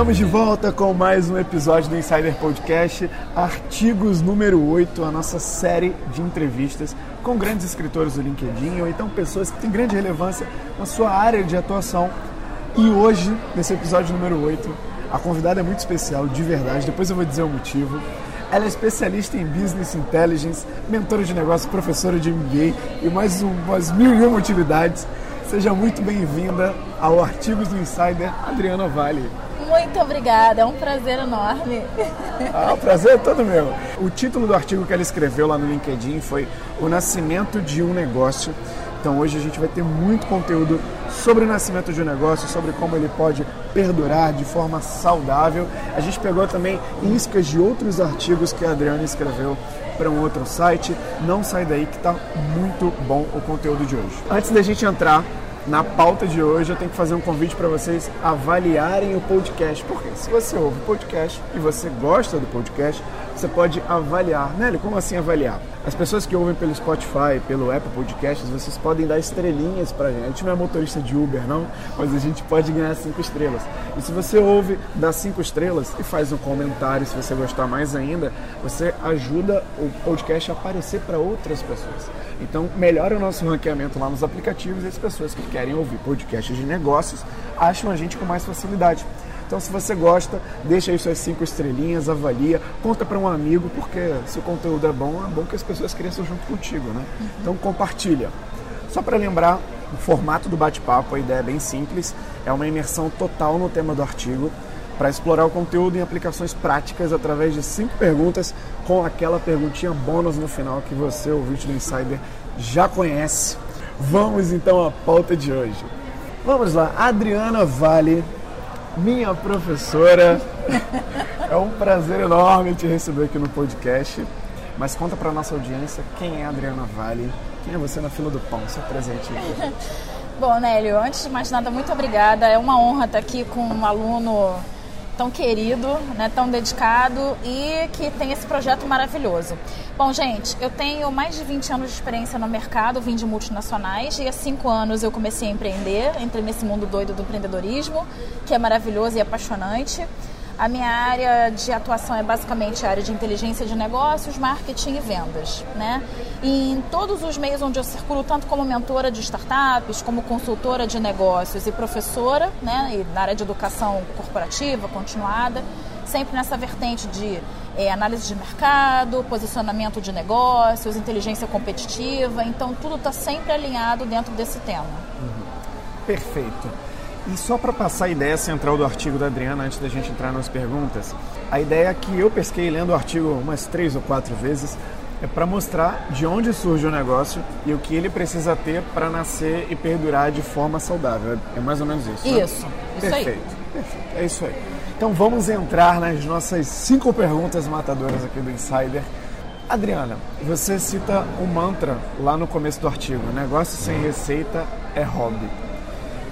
Estamos de volta com mais um episódio do Insider Podcast, Artigos número 8, a nossa série de entrevistas com grandes escritores do LinkedIn ou então pessoas que têm grande relevância na sua área de atuação. E hoje, nesse episódio número 8, a convidada é muito especial, de verdade, depois eu vou dizer o motivo. Ela é especialista em Business Intelligence, mentora de negócios, professora de MBA e mais umas mil e uma utilidades. Seja muito bem-vinda ao Artigos do Insider, Adriana Vale. Muito obrigada, é um prazer enorme. Ah, o prazer é todo meu. O título do artigo que ela escreveu lá no LinkedIn foi O Nascimento de um Negócio. Então hoje a gente vai ter muito conteúdo sobre o nascimento de um negócio, sobre como ele pode perdurar de forma saudável. A gente pegou também iscas de outros artigos que a Adriana escreveu para um outro site. Não sai daí que está muito bom o conteúdo de hoje. Antes da gente entrar na pauta de hoje eu tenho que fazer um convite para vocês avaliarem o podcast. Porque se você ouve o podcast e você gosta do podcast, você pode avaliar. Nelly, como assim avaliar? As pessoas que ouvem pelo Spotify, pelo Apple Podcasts, vocês podem dar estrelinhas pra gente. A gente não é motorista de Uber, não, mas a gente pode ganhar cinco estrelas. E se você ouve, dá cinco estrelas e faz um comentário, se você gostar mais ainda, você ajuda o podcast a aparecer para outras pessoas. Então, melhora o nosso ranqueamento lá nos aplicativos e as pessoas que querem ouvir podcasts de negócios acham a gente com mais facilidade. Então, se você gosta, deixa aí suas cinco estrelinhas, avalia, conta para um amigo, porque se o conteúdo é bom, é bom que as pessoas cresçam junto contigo, né? Então, compartilha. Só para lembrar, o formato do bate-papo, a ideia é bem simples, é uma imersão total no tema do artigo, para explorar o conteúdo em aplicações práticas através de cinco perguntas, com aquela perguntinha bônus no final que você, ouvinte do Insider, já conhece. Vamos então à pauta de hoje. Vamos lá, Adriana Vale minha professora. é um prazer enorme te receber aqui no podcast. Mas conta para nossa audiência quem é a Adriana Vale, quem é você na fila do pão, se apresente. Bom, Nélio, antes de mais nada, muito obrigada. É uma honra estar aqui com um aluno tão querido, né, tão dedicado e que tem esse projeto maravilhoso. Bom, gente, eu tenho mais de 20 anos de experiência no mercado, vim de multinacionais e há 5 anos eu comecei a empreender, entrei nesse mundo doido do empreendedorismo, que é maravilhoso e apaixonante. A minha área de atuação é basicamente a área de inteligência de negócios, marketing e vendas. Né? E em todos os meios onde eu circulo, tanto como mentora de startups, como consultora de negócios e professora, né? e na área de educação corporativa, continuada, sempre nessa vertente de é, análise de mercado, posicionamento de negócios, inteligência competitiva. Então, tudo está sempre alinhado dentro desse tema. Uhum. Perfeito. E só para passar a ideia central do artigo da Adriana, antes da gente entrar nas perguntas, a ideia que eu pesquei lendo o artigo umas três ou quatro vezes é para mostrar de onde surge o negócio e o que ele precisa ter para nascer e perdurar de forma saudável. É mais ou menos isso. Isso, né? isso Perfeito. aí. Perfeito. É isso aí. Então vamos entrar nas nossas cinco perguntas matadoras aqui do Insider. Adriana, você cita um mantra lá no começo do artigo: negócio sem receita é hobby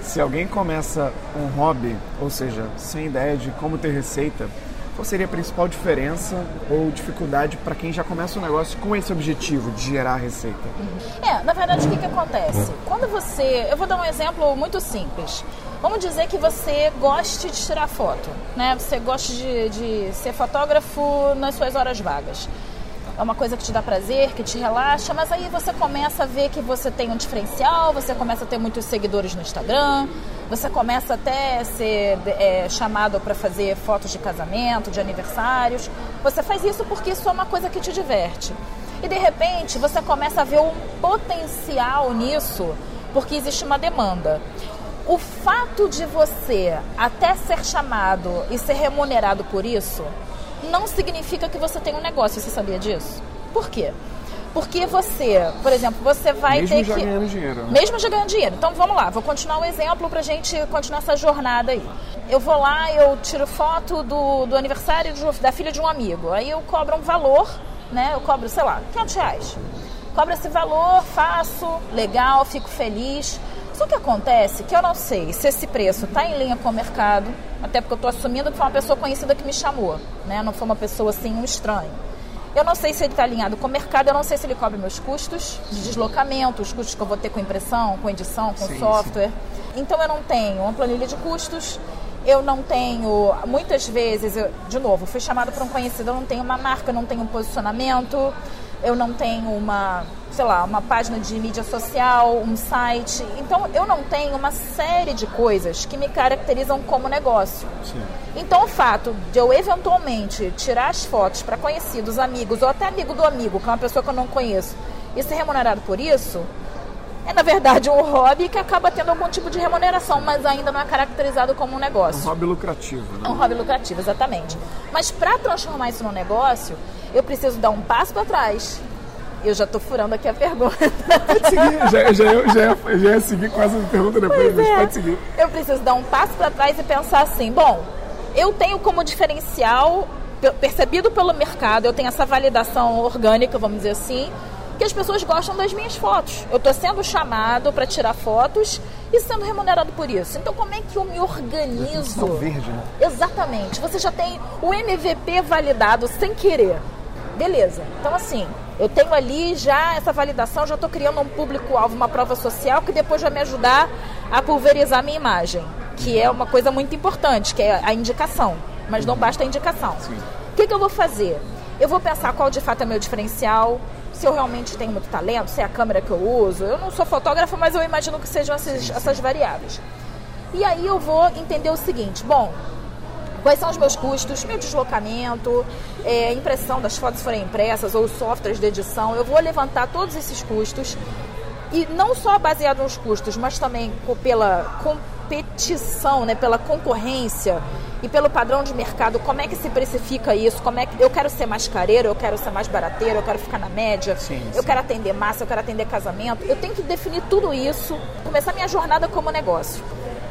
se alguém começa um hobby, ou seja, sem ideia de como ter receita, qual seria a principal diferença ou dificuldade para quem já começa um negócio com esse objetivo de gerar receita? É, na verdade, o que, que acontece? Quando você. Eu vou dar um exemplo muito simples. Vamos dizer que você goste de tirar foto, né? Você gosta de, de ser fotógrafo nas suas horas vagas é uma coisa que te dá prazer, que te relaxa, mas aí você começa a ver que você tem um diferencial, você começa a ter muitos seguidores no Instagram, você começa até a ser é, chamado para fazer fotos de casamento, de aniversários. Você faz isso porque isso é uma coisa que te diverte. E de repente você começa a ver um potencial nisso, porque existe uma demanda. O fato de você até ser chamado e ser remunerado por isso não significa que você tem um negócio. Você sabia disso? Por quê? Porque você, por exemplo, você vai Mesmo ter já que. ganhando dinheiro. Né? Mesmo já ganhando dinheiro. Então vamos lá, vou continuar o um exemplo pra gente continuar essa jornada aí. Eu vou lá, eu tiro foto do, do aniversário de, da filha de um amigo. Aí eu cobro um valor, né? Eu cobro, sei lá, 500 reais. Cobro esse valor, faço, legal, fico feliz. Só que acontece que eu não sei se esse preço está em linha com o mercado, até porque eu estou assumindo que foi uma pessoa conhecida que me chamou, né? Não foi uma pessoa assim, um estranho. Eu não sei se ele está alinhado com o mercado, eu não sei se ele cobre meus custos de deslocamento, os custos que eu vou ter com impressão, com edição, com sim, software. Sim. Então eu não tenho uma planilha de custos, eu não tenho, muitas vezes, eu, de novo, fui chamada por um conhecido, eu não tenho uma marca, eu não tenho um posicionamento, eu não tenho uma, sei lá, uma página de mídia social, um site. Então eu não tenho uma série de coisas que me caracterizam como negócio. Sim. Então o fato de eu eventualmente tirar as fotos para conhecidos, amigos ou até amigo do amigo, que é uma pessoa que eu não conheço, e ser remunerado por isso, é na verdade um hobby que acaba tendo algum tipo de remuneração, mas ainda não é caracterizado como um negócio. Um hobby lucrativo, né? Um hobby lucrativo, exatamente. Mas para transformar isso num negócio, eu preciso dar um passo para trás. Eu já estou furando aqui a pergunta. Pode seguir, já, já, já, já ia seguir quase a pergunta depois, mas é. pode seguir. Eu preciso dar um passo para trás e pensar assim, bom, eu tenho como diferencial percebido pelo mercado, eu tenho essa validação orgânica, vamos dizer assim, que as pessoas gostam das minhas fotos. Eu estou sendo chamado para tirar fotos e sendo remunerado por isso. Então, como é que eu me organizo? Verde, né? Exatamente. Você já tem o MVP validado sem querer. Beleza. Então, assim, eu tenho ali já essa validação, já estou criando um público-alvo, uma prova social que depois vai me ajudar a pulverizar a minha imagem, que é uma coisa muito importante, que é a indicação. Mas não basta a indicação. O que, que eu vou fazer? Eu vou pensar qual de fato é meu diferencial, se eu realmente tenho muito talento, se é a câmera que eu uso. Eu não sou fotógrafa, mas eu imagino que sejam essas, essas variáveis. E aí eu vou entender o seguinte: bom, quais são os meus custos, meu deslocamento, é, impressão das fotos forem impressas ou softwares de edição. Eu vou levantar todos esses custos e não só baseado nos custos, mas também pela competição, né, pela concorrência e pelo padrão de mercado, como é que se precifica isso? Como é que eu quero ser mais careiro, eu quero ser mais barateiro, eu quero ficar na média, sim, eu sim. quero atender massa, eu quero atender casamento. Eu tenho que definir tudo isso, começar minha jornada como negócio.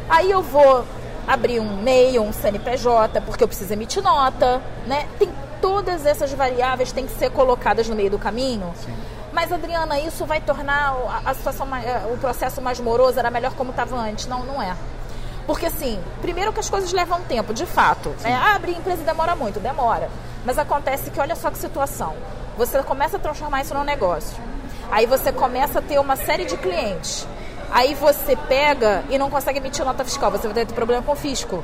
Aí eu vou abrir um MEI, um CNPJ, porque eu preciso emitir nota, né? Tem todas essas variáveis têm que ser colocadas no meio do caminho. Sim. Mas Adriana, isso vai tornar a situação, eh, o processo mais moroso, era melhor como estava antes? Não, não é. Porque, assim, primeiro que as coisas levam tempo, de fato. Né? Ah, abrir empresa demora muito, demora. Mas acontece que, olha só que situação. Você começa a transformar isso num negócio. Aí você começa a ter uma série de clientes. Aí você pega e não consegue emitir nota fiscal. Você vai ter problema com o fisco.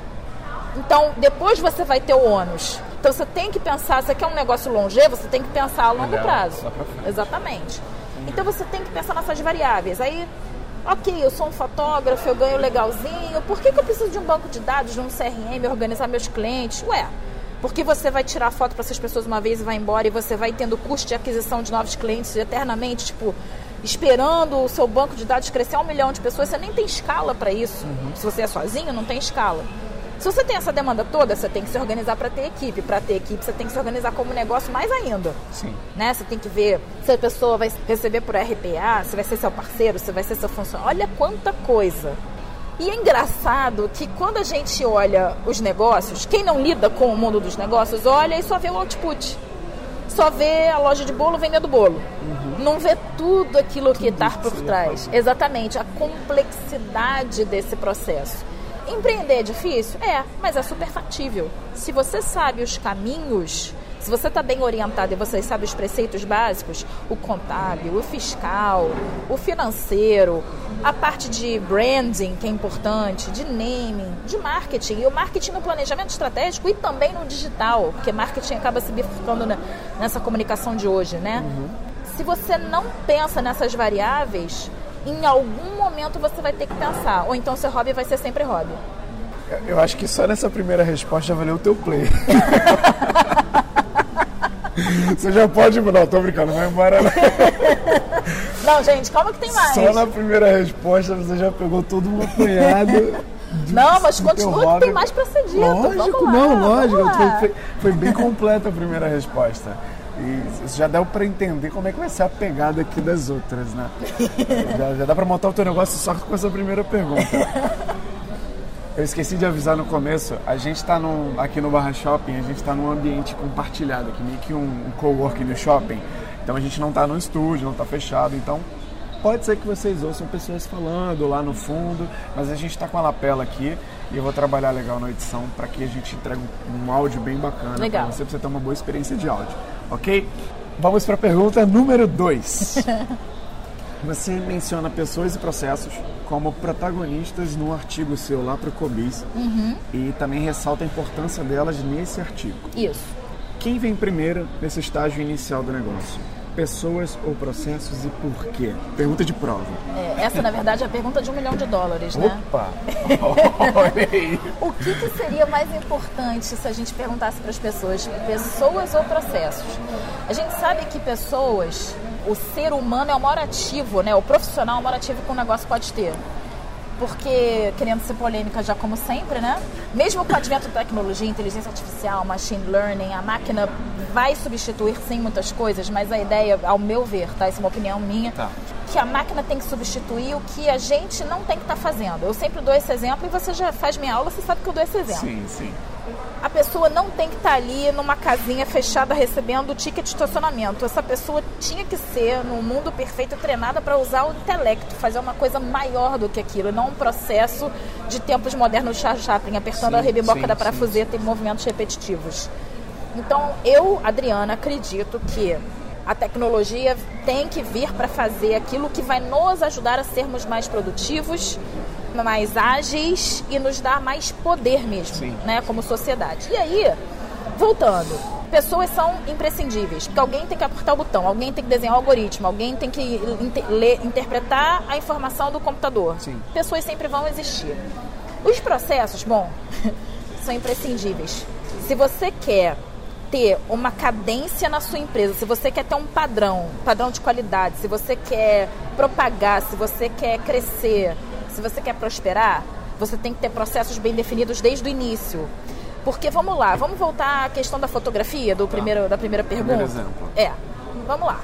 Então, depois você vai ter o ônus. Então, você tem que pensar, se você quer um negócio longevo, você tem que pensar a longo prazo. Exatamente. Então, você tem que pensar nessas variáveis. Aí, ok, eu sou um fotógrafo, eu ganho legalzinho, por que, que eu preciso de um banco de dados, de um CRM, organizar meus clientes? Ué, porque você vai tirar foto para essas pessoas uma vez e vai embora e você vai tendo custo de aquisição de novos clientes eternamente, tipo, esperando o seu banco de dados crescer a um milhão de pessoas, você nem tem escala para isso. Uhum. Se você é sozinho, não tem escala. Se você tem essa demanda toda, você tem que se organizar para ter equipe. Para ter equipe, você tem que se organizar como negócio mais ainda. Sim. Né? Você tem que ver se a pessoa vai receber por RPA, se vai ser seu parceiro, se vai ser seu funcionário. Olha quanta coisa. E é engraçado que quando a gente olha os negócios, quem não lida com o mundo dos negócios, olha e só vê o output. Só vê a loja de bolo vendendo bolo. Uhum. Não vê tudo aquilo tudo que está por trás. Exatamente, a complexidade desse processo. Empreender é difícil? É, mas é super factível. Se você sabe os caminhos, se você está bem orientado e você sabe os preceitos básicos, o contábil, o fiscal, o financeiro, a parte de branding, que é importante, de naming, de marketing, e o marketing no planejamento estratégico e também no digital, porque marketing acaba se bifurcando nessa comunicação de hoje, né? Uhum. Se você não pensa nessas variáveis, em algum momento você vai ter que pensar. Ou então seu hobby vai ser sempre hobby. Eu acho que só nessa primeira resposta já valeu o teu play. você já pode. Não, tô brincando, vai embora. Não. não, gente, calma que tem mais. Só na primeira resposta você já pegou todo um apanhado. Não, mas continua que tem mais pra ser dito. Lógico, não, lógico. Foi, foi bem completa a primeira resposta. E já deu para entender como é que vai ser a pegada aqui das outras, né? já, já dá para montar o teu negócio só com essa primeira pergunta. Eu esqueci de avisar no começo, a gente está aqui no Barra Shopping, a gente está num ambiente compartilhado, aqui meio que um, um coworking no shopping. Então a gente não está no estúdio, não está fechado, então pode ser que vocês ouçam pessoas falando lá no fundo, mas a gente está com a lapela aqui e eu vou trabalhar legal na edição para que a gente entregue um, áudio bem bacana para você, você ter uma boa experiência de áudio, ok? Vamos para a pergunta número 2. você menciona pessoas e processos como protagonistas no artigo seu lá para o Cobis uhum. e também ressalta a importância delas nesse artigo. Isso. Quem vem primeiro nesse estágio inicial do negócio? Pessoas ou processos e por quê? Pergunta de prova. É, essa, na verdade, é a pergunta de um milhão de dólares, né? Opa! Olha aí! o que, que seria mais importante se a gente perguntasse para as pessoas, pessoas ou processos? A gente sabe que pessoas, o ser humano é o maior ativo, né? O profissional é o maior ativo que um negócio pode ter porque, querendo ser polêmica já como sempre, né? Mesmo com o advento da tecnologia, inteligência artificial, machine learning, a máquina vai substituir sim muitas coisas, mas a ideia, ao meu ver, tá? Essa é uma opinião minha, tá. Que a máquina tem que substituir o que a gente não tem que estar tá fazendo. Eu sempre dou esse exemplo e você já faz minha aula, você sabe que eu dou esse exemplo. Sim, sim a pessoa não tem que estar tá ali numa casinha fechada recebendo o ticket de estacionamento. Essa pessoa tinha que ser, no mundo perfeito, treinada para usar o intelecto, fazer uma coisa maior do que aquilo, não um processo de tempos modernos Charles Chaplin, apertando sim, a rebiboca sim, da parafuseta sim. em movimentos repetitivos. Então, eu, Adriana, acredito que a tecnologia tem que vir para fazer aquilo que vai nos ajudar a sermos mais produtivos, mais ágeis e nos dar mais poder mesmo, Sim. né, como sociedade. E aí, voltando, pessoas são imprescindíveis, porque alguém tem que apertar o botão, alguém tem que desenhar o algoritmo, alguém tem que inter ler, interpretar a informação do computador. Sim. Pessoas sempre vão existir. Os processos, bom, são imprescindíveis. Se você quer ter uma cadência na sua empresa, se você quer ter um padrão, padrão de qualidade, se você quer propagar, se você quer crescer, se você quer prosperar, você tem que ter processos bem definidos desde o início. Porque vamos lá, vamos voltar à questão da fotografia, do tá. primeiro, da primeira pergunta. Primeiro exemplo. É, vamos lá.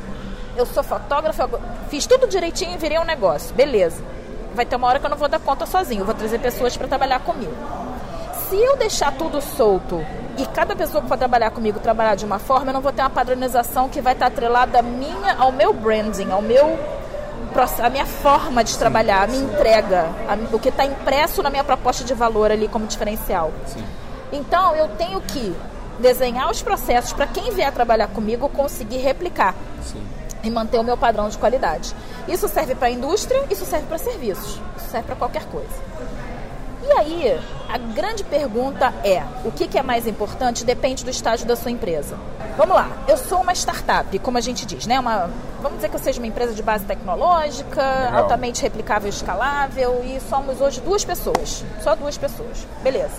Eu sou fotógrafa, fiz tudo direitinho e virei um negócio. Beleza. Vai ter uma hora que eu não vou dar conta sozinho, vou trazer pessoas para trabalhar comigo. Se eu deixar tudo solto e cada pessoa que for trabalhar comigo trabalhar de uma forma, eu não vou ter uma padronização que vai estar atrelada minha, ao meu branding, ao meu a minha forma de trabalhar, a minha entrega, a, o que está impresso na minha proposta de valor ali como diferencial. Sim. Então eu tenho que desenhar os processos para quem vier trabalhar comigo conseguir replicar Sim. e manter o meu padrão de qualidade. Isso serve para a indústria, isso serve para serviços, isso serve para qualquer coisa. E aí, a grande pergunta é: o que, que é mais importante depende do estágio da sua empresa. Vamos lá, eu sou uma startup, como a gente diz, né? Uma, vamos dizer que eu seja uma empresa de base tecnológica, Legal. altamente replicável e escalável, e somos hoje duas pessoas, só duas pessoas. Beleza.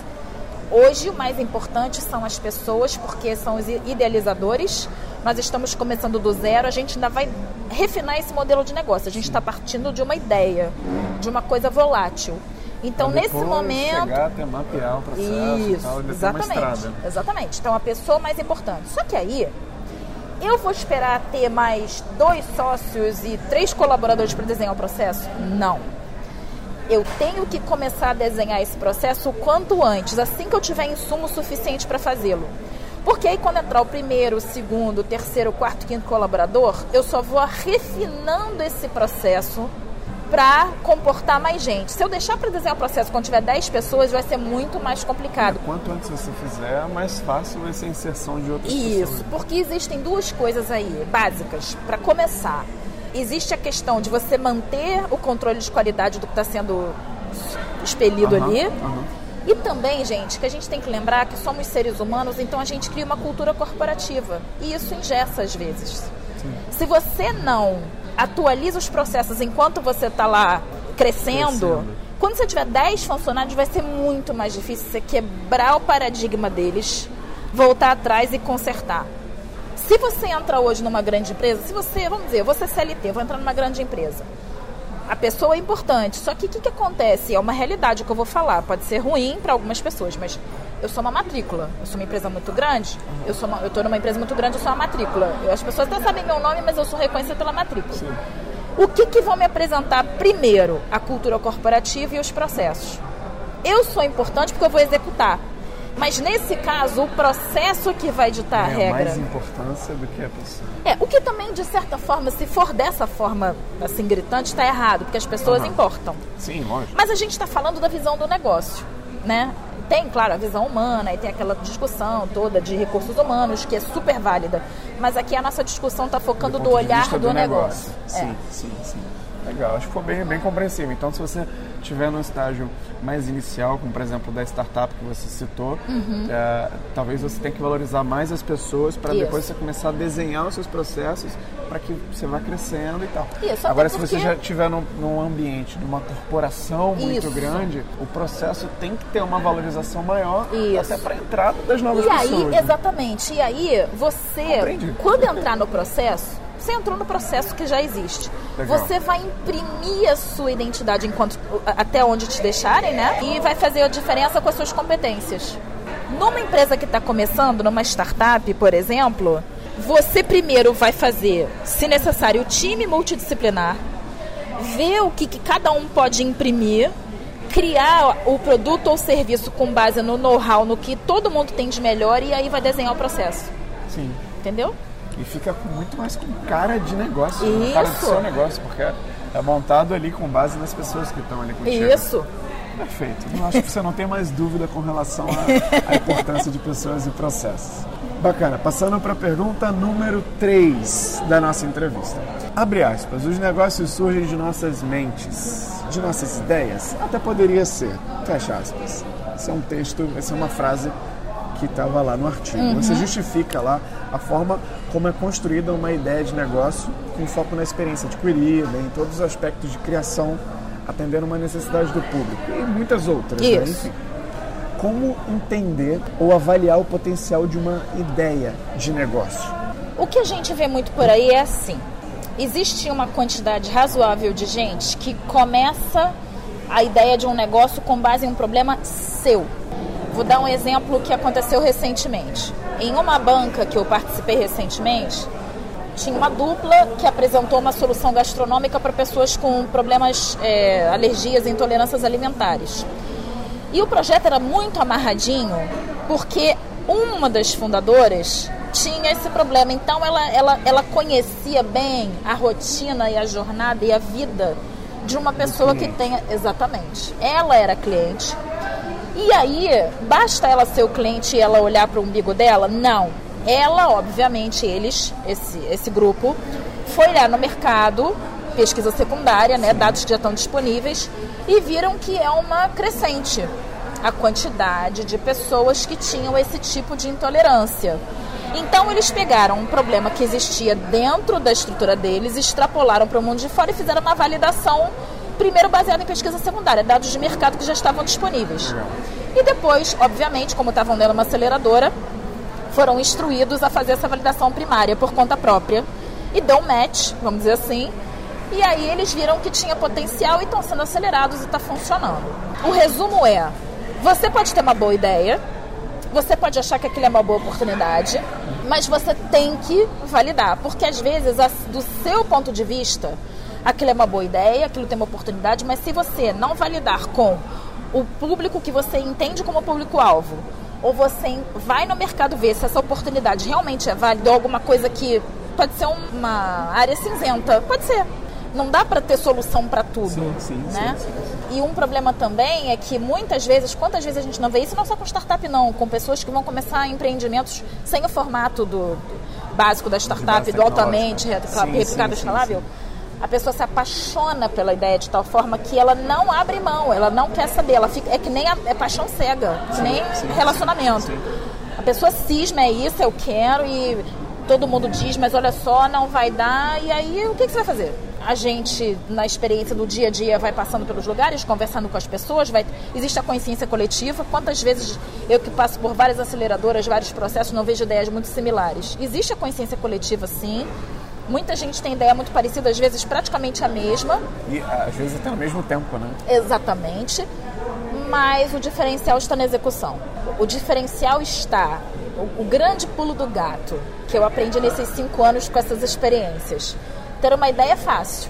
Hoje o mais importante são as pessoas, porque são os idealizadores. Nós estamos começando do zero, a gente ainda vai refinar esse modelo de negócio. A gente está partindo de uma ideia, de uma coisa volátil. Então, nesse momento. Chegar até mapear o processo Isso, tal, exatamente. Exatamente. Então, a pessoa mais importante. Só que aí, eu vou esperar ter mais dois sócios e três colaboradores para desenhar o processo? Não. Eu tenho que começar a desenhar esse processo o quanto antes, assim que eu tiver insumo suficiente para fazê-lo. Porque aí quando entrar o primeiro, o segundo, o terceiro, o quarto, quinto colaborador, eu só vou refinando esse processo para comportar mais gente. Se eu deixar para desenhar o processo quando tiver 10 pessoas, vai ser muito mais complicado. Quanto antes você fizer, mais fácil vai ser a inserção de outras Isso, pessoas. Isso, porque existem duas coisas aí, básicas. Para começar, existe a questão de você manter o controle de qualidade do que está sendo expelido uhum, ali. Uhum. E também, gente, que a gente tem que lembrar que somos seres humanos, então a gente cria uma cultura corporativa. E isso ingessa às vezes. Sim. Se você não atualiza os processos enquanto você está lá crescendo, crescendo, quando você tiver 10 funcionários, vai ser muito mais difícil você quebrar o paradigma deles, voltar atrás e consertar. Se você entra hoje numa grande empresa, se você, vamos dizer, você é CLT, vou entrar numa grande empresa. A pessoa é importante, só que o que, que acontece? É uma realidade que eu vou falar. Pode ser ruim para algumas pessoas, mas eu sou uma matrícula. Eu sou uma empresa muito grande. Eu sou uma, eu estou numa empresa muito grande, eu sou uma matrícula. Eu, as pessoas até sabem meu nome, mas eu sou reconhecida pela matrícula. Sim. O que, que vão me apresentar primeiro? A cultura corporativa e os processos. Eu sou importante porque eu vou executar. Mas nesse caso, o processo que vai ditar a É regra. mais importância do que a pessoa. É, o que também, de certa forma, se for dessa forma assim gritante, está errado, porque as pessoas Aham. importam. Sim, lógico. Mas a gente está falando da visão do negócio, né? Tem, claro, a visão humana e tem aquela discussão toda de recursos humanos, que é super válida. Mas aqui a nossa discussão está focando do, de olhar vista do, negócio. É. Sim, sim, sim. Legal, acho que foi bem, bem compreensível. Então, se você estiver num estágio mais inicial, como por exemplo da startup que você citou, é, talvez você tenha que valorizar mais as pessoas para Uhum. Depois você começar a desenhar os seus processos para que você vá crescendo e tal. Isso, Agora, se você porque- já estiver num, num ambiente, numa corporação muito Isso. grande, o processo tem que ter uma valorização maior Isso. até para a entrada das novas E pessoas. aí, né? exatamente, e aí você, Compreendi. quando entrar no processo, você entrou no processo que já existe. Legal. Você vai imprimir a sua identidade enquanto até onde te deixarem, né? E vai fazer a diferença com as suas competências. Numa empresa que está começando, numa startup, por exemplo, você primeiro vai fazer, se necessário, o time multidisciplinar, ver o que, que cada um pode imprimir, criar o produto ou serviço com base no know-how, no que todo mundo tem de melhor e aí vai desenhar o processo. Sim. Entendeu? E fica muito mais com cara de negócio, né? cara do Isso. seu negócio, porque é montado ali com base nas pessoas que estão ali contigo. Isso. Perfeito. Eu acho que você não tem mais dúvida com relação à, importância de pessoas e processos. Bacana. Passando para a pergunta número 3 da nossa entrevista. Abre aspas. Os negócios surgem de nossas mentes, de nossas ideias. Até poderia ser. Fecha aspas. Esse é um texto, essa é uma frase que estava lá no artigo. Você justifica lá a forma como é construída uma ideia de negócio com foco na experiência adquirida, em todos os aspectos de criação, atendendo uma necessidade do público e muitas outras. né? Isso. Enfim, como entender ou avaliar o potencial de uma ideia de negócio? O que a gente vê muito por aí é assim: existe uma quantidade razoável de gente que começa a ideia de um negócio com base em um problema seu. Vou dar um exemplo que aconteceu recentemente. Em uma banca que eu participei recentemente, tinha uma dupla que apresentou uma solução gastronômica para pessoas com problemas, é, alergias e intolerâncias alimentares. E o projeto era muito amarradinho, porque uma das fundadoras tinha esse problema. Então ela, ela, ela conhecia bem a rotina e a jornada e a vida de uma pessoa que cliente. tenha. Exatamente. Ela era cliente. E aí, basta ela ser o cliente e ela olhar para o umbigo dela? Não. Ela, obviamente, eles, esse, esse grupo, foi lá no mercado, pesquisa secundária, né, dados que já estão disponíveis, e viram que é uma crescente a quantidade de pessoas que tinham esse tipo de intolerância. Então eles pegaram um problema que existia dentro da estrutura deles, extrapolaram para o mundo de fora e fizeram uma validação, primeiro baseada em pesquisa secundária, dados de mercado que já estavam disponíveis. E depois, obviamente, como estavam de uma aceleradora, foram instruídos a fazer essa validação primária por conta própria. E um match, vamos dizer assim. E aí eles viram que tinha potencial e estão sendo acelerados e está funcionando. O resumo é: você pode ter uma boa ideia, você pode achar que aquilo é uma boa oportunidade, mas você tem que validar, porque às vezes, do seu ponto de vista, aquilo é uma boa ideia, aquilo tem uma oportunidade, mas se você não validar com o público que você entende como público-alvo, ou você vai no mercado ver se essa oportunidade realmente é válida ou alguma coisa que pode ser um- uma área cinzenta, pode ser. Não dá para ter solução para tudo, Sim, sim, né? sim, E um problema também é que muitas vezes, quantas vezes a gente não vê isso, não só com startup não, com pessoas que vão começar empreendimentos sem o formato do, do básico da startup, do altamente tecnológica. replicável, Sim, sim, sim, A pessoa se apaixona pela ideia de tal forma que ela não abre mão, ela não quer saber, ela fica, é que nem a, é paixão cega, que nem sim, relacionamento. sim. A pessoa cisma, é isso, eu quero, e todo mundo diz, mas olha só, não vai dar, e aí o que, que você vai fazer? A gente, na experiência do dia a dia, vai passando pelos lugares, conversando com as pessoas, vai, existe a consciência coletiva. Quantas vezes eu que passo por várias aceleradoras, vários processos, não vejo ideias muito similares? Existe a consciência coletiva, sim. Muita gente tem ideia muito parecida, às vezes praticamente a mesma. E às vezes até ao mesmo tempo, né? Exatamente. Mas o diferencial está na execução. O diferencial está. O, o grande pulo do gato que eu aprendi nesses cinco anos com essas experiências. Ter uma ideia é fácil.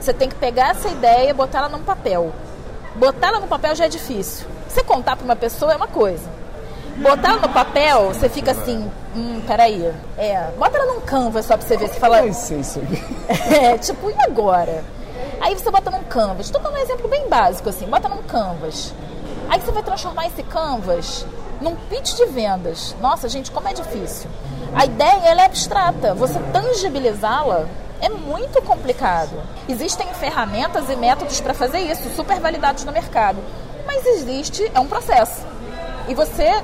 Você tem que pegar essa ideia e botar ela num papel. Botar ela no papel já é difícil. Você contar para uma pessoa é uma coisa. Botar no papel, você fica assim, hum, peraí. É, bota ela num canvas só pra você ver. Você fala. Vai ser isso aqui. É, tipo, e agora? Aí você bota num canvas. Estou dando um exemplo bem básico, assim. Bota num canvas. Aí você vai transformar esse canvas num pitch de vendas. Nossa, gente, como é difícil. A ideia, ela é abstrata. Você tangibilizá-la é muito complicado. Existem ferramentas e métodos para fazer isso, super validados no mercado. Mas existe, é um processo. E você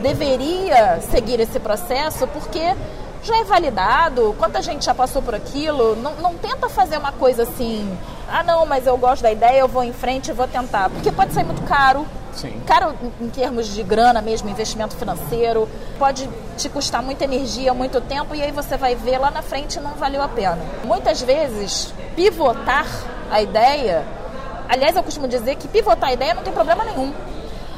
deveria seguir esse processo porque já é validado, quanta gente já passou por aquilo. Não, não tenta fazer uma coisa assim, ah não, mas eu gosto da ideia, eu vou em frente e vou tentar. Porque pode sair muito caro. Sim. Caro em termos de grana mesmo, investimento financeiro, pode te custar muita energia, muito tempo, e aí você vai ver lá na frente não valeu a pena. Muitas vezes, pivotar a ideia, aliás, eu costumo dizer que pivotar a ideia não tem problema nenhum.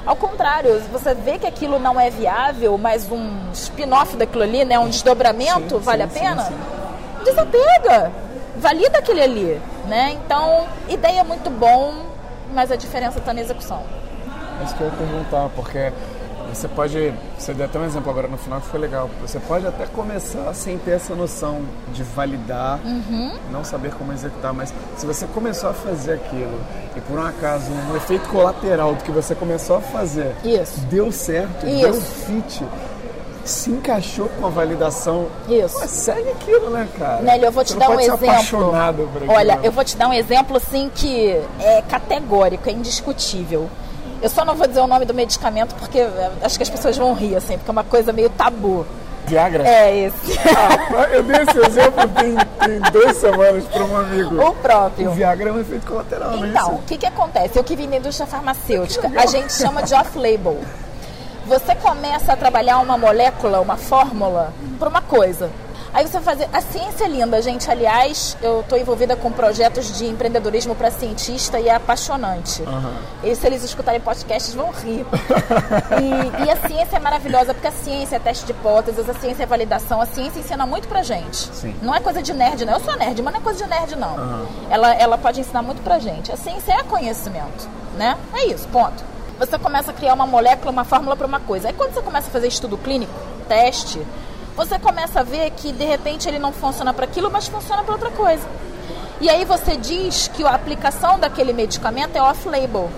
Ao contrário, você vê que aquilo não é viável, mas um spin-off daquilo ali, né, um desdobramento, Sim, vale sim, a pena? sim, Desapega, valida aquele ali, né? Então, ideia é muito bom, mas a diferença está na execução. É isso que eu ia perguntar, porque você pode. Você deu até um exemplo agora no final que foi legal. Você pode até começar sem ter essa noção de validar, Uhum. não saber como executar, mas se você começou a fazer aquilo e por um acaso um efeito colateral do que você começou a fazer Isso. deu certo, deu Isso. fit, se encaixou com a validação, Isso. pô, segue aquilo, né, cara? Nélio, eu vou te Você dar não um exemplo. apaixonado por aquilo. Olha, eu vou te dar um exemplo assim que é categórico, é indiscutível. Eu só não vou dizer o nome do medicamento porque eh, acho que as pessoas vão rir, assim, porque é uma coisa meio tabu. Viagra? É esse. Ah, eu dei esse exemplo tem, tem duas semanas para um amigo. o próprio. O Viagra é um efeito colateral, é Então, o que, que acontece? Eu que vim da indústria farmacêutica, a gente chama de off-label. Você começa a trabalhar uma molécula, uma fórmula, para uma coisa. Aí você vai fazer. A ciência é linda, gente. Aliás, eu estou envolvida com projetos de empreendedorismo para cientista e é apaixonante. E se eles escutarem podcasts, vão rir. E, e a ciência é maravilhosa, porque a ciência é teste de hipóteses, a ciência é validação, a ciência ensina muito pra gente. Sim. Não é coisa de nerd, não. Eu sou nerd, mas não é coisa de nerd, não. Ela, ela pode ensinar muito pra gente. A ciência é conhecimento, né? É isso, ponto. Você começa a criar uma molécula, uma fórmula para uma coisa. Aí quando você começa a fazer estudo clínico, teste, você começa a ver que de repente ele não funciona para aquilo, mas funciona para outra coisa. E aí você diz que a aplicação daquele medicamento é off-label.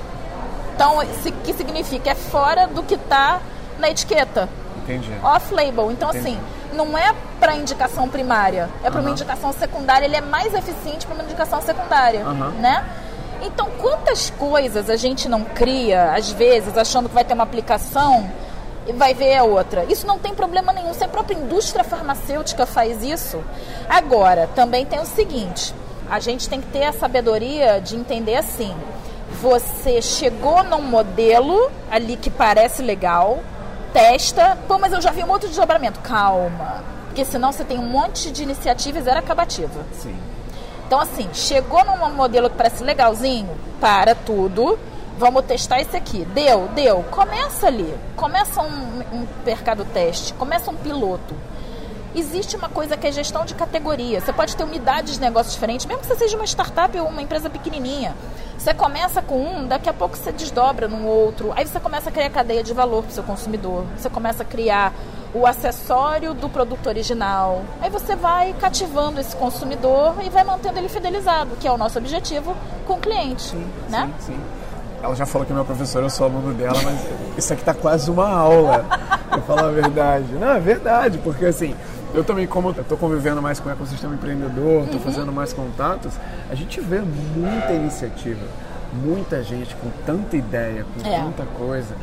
Então, o que significa? É fora do que está na etiqueta Entendi. off-label. Então, Entendi. assim, não é para indicação primária, é para uma indicação secundária. Ele é mais eficiente para uma indicação secundária, né? Então, quantas coisas a gente não cria, às vezes, achando que vai ter uma aplicação vai ver a outra? Isso não tem problema nenhum. Se a própria indústria farmacêutica faz isso. Agora, também tem o seguinte: a gente tem que ter a sabedoria de entender assim. Você chegou num modelo ali que parece legal, testa, pô, mas eu já vi um outro desdobramento. Calma, porque senão você tem um monte de iniciativa e zero acabativa. Sim. Então, assim, chegou num modelo que parece legalzinho, para tudo, vamos testar esse aqui. Deu, deu. Começa ali, começa um, um mercado teste, começa um piloto. Existe uma coisa que é gestão de categoria. Você pode ter unidades de negócio diferentes, mesmo que você seja uma startup ou uma empresa pequenininha. Você começa com um, daqui a pouco você desdobra num outro. Aí você começa a criar cadeia de valor para o seu consumidor. Você começa a criar o acessório do produto original. Aí você vai cativando esse consumidor e vai mantendo ele fidelizado, que é o nosso objetivo com o cliente. né? Sim, sim. Ela já falou que é minha professora, eu sou aluno dela, mas isso aqui tá quase uma aula, pra falar a verdade. Não, é verdade, porque assim, eu também, como eu tô convivendo mais com o ecossistema empreendedor, Uhum. tô fazendo mais contatos, a gente vê muita iniciativa, muita gente com tanta ideia, com É. tanta coisa,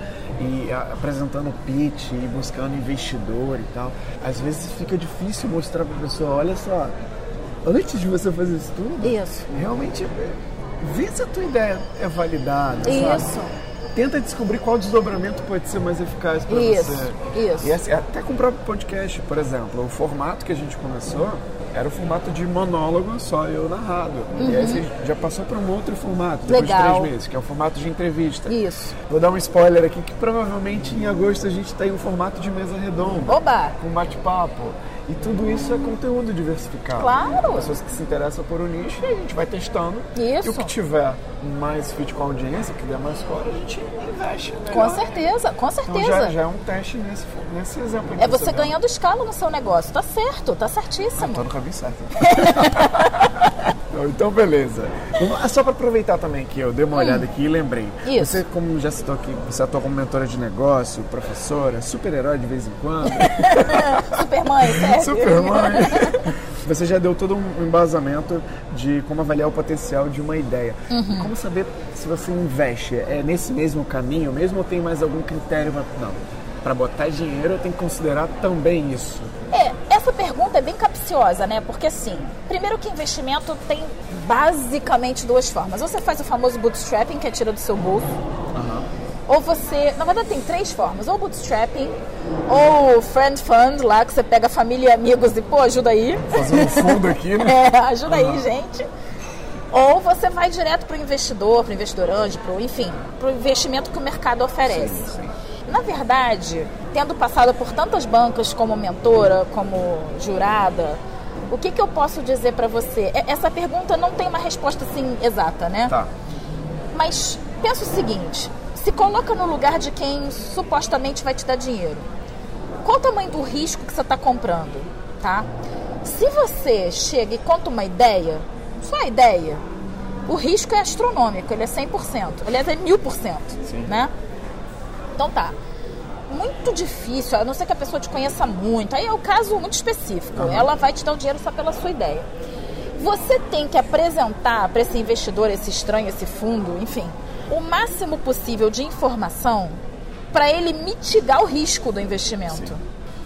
e apresentando pitch e buscando investidor e tal. Às vezes fica difícil mostrar pra pessoa, olha só, antes de você fazer isso tudo, Isso. realmente vê se a tua ideia é validada. sabe? Isso. Tenta descobrir qual desdobramento pode ser mais eficaz para você. isso. E assim, até com o próprio podcast, por exemplo, o formato que a gente começou era o formato de monólogo, só eu narrado. E aí você já passou para um outro formato, depois Uhum. Legal. de três meses, que é o formato de entrevista. Isso. Vou dar um spoiler aqui, que provavelmente em agosto a gente tem um formato de mesa redonda. Oba! Com bate-papo. E tudo isso é conteúdo diversificado. Claro. Pessoas que se interessam por um nicho e a gente vai testando. Isso. E o que tiver mais fit com a audiência, que der mais score, a gente investe. Com melhor. certeza, com certeza. Então já, já é um teste nesse, nesse exemplo. É você deu. ganhando escala no seu negócio. Tá certo, tá certíssimo. Tô no caminho certo. Então, beleza. É só para aproveitar também que eu dei uma olhada aqui e lembrei. Hum. Isso. Você, como já citou aqui, você atua como mentora de negócio, professora, super-herói de vez em quando, Supermãe, sério. supermãe. Você já deu todo um embasamento de como avaliar o potencial de uma ideia. Uhum. Como saber se você investe? É nesse mesmo caminho mesmo ou tem mais algum critério? Não. Para botar dinheiro eu tenho que considerar também isso. É, essa pergunta é bem capciosa, né? Porque assim, primeiro que investimento tem basicamente duas formas. Você faz o famoso bootstrapping, que é tira do seu bolso. Ou você. Na verdade, tem três formas: ou bootstrapping, ou friend fund, lá que você pega família e amigos e, pô, ajuda aí. Fazendo um fundo aqui, né? É, ajuda aí, gente. Ou você vai direto para o investidor, para o investidor anjo, pro, enfim, para o investimento que o mercado oferece. Sim, sim. Na verdade, tendo passado por tantas bancas como mentora, como jurada, o que, que eu posso dizer para você? Essa pergunta não tem uma resposta assim exata, né? Tá. Mas pensa o seguinte: se coloca no lugar de quem supostamente vai te dar dinheiro. Qual o tamanho do risco que você está comprando, tá? Se você chega e conta uma ideia, só a ideia, o risco é astronômico, ele é 100%. Aliás, é 1000%, Sim. né? Então tá. Muito difícil, a não ser que a pessoa te conheça muito. Aí é o caso muito específico. Ela vai te dar o dinheiro só pela sua ideia. Você tem que apresentar para esse investidor, esse estranho, esse fundo, enfim, o máximo possível de informação para ele mitigar o risco do investimento.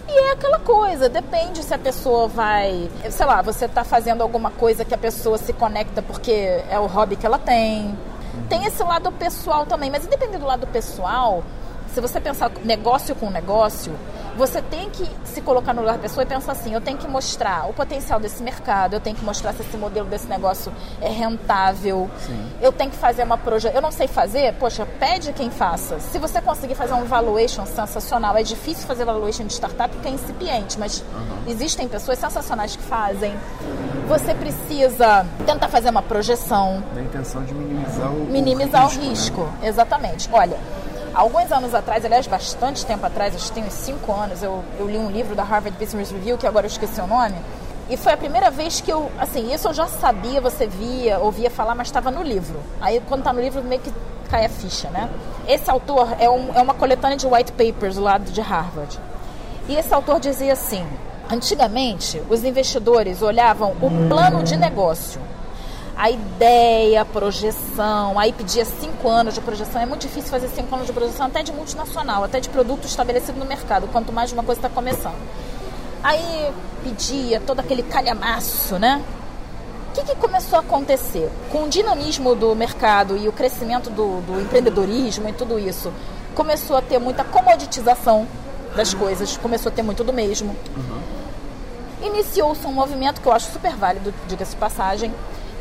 E é aquela coisa, depende se a pessoa vai. Sei lá, você está fazendo alguma coisa que a pessoa se conecta porque é o hobby que ela tem. Tem esse lado pessoal também, mas independente do lado pessoal, se você pensar negócio com negócio, você tem que se colocar no lugar da pessoa e pensar assim: eu tenho que mostrar o potencial desse mercado, eu tenho que mostrar se esse modelo desse negócio é rentável, eu tenho que fazer uma projeção. Eu não sei fazer, poxa, pede quem faça. Se você conseguir fazer um valuation sensacional, é difícil fazer valuation de startup porque é incipiente, mas existem pessoas sensacionais que fazem. Você precisa tentar fazer uma projeção Na intenção de minimizar o minimizar o né? risco. Exatamente. Olha, alguns anos atrás, aliás, bastante tempo atrás, acho que tem uns cinco anos, eu, eu li um livro da Harvard Business Review, que agora eu esqueci o nome, e foi a primeira vez que eu, assim, isso eu já sabia, você via, ouvia falar, mas estava no livro. Aí quando tá no livro, meio que cai a ficha, né? Esse autor é, um- é uma coletânea de white papers lá de Harvard. E esse autor dizia assim: antigamente os investidores olhavam o plano de negócio, a ideia, a projeção, aí pedia cinco anos de projeção. É muito difícil fazer cinco anos de projeção, até de multinacional, até de produto estabelecido no mercado, quanto mais uma coisa está começando. Aí pedia todo aquele calhamaço, né? O que, que começou a acontecer? Com o dinamismo do mercado e o crescimento do, do empreendedorismo e tudo isso, começou a ter muita comoditização das coisas, começou a ter muito do mesmo. Iniciou-se um movimento que eu acho super válido, diga-se de passagem,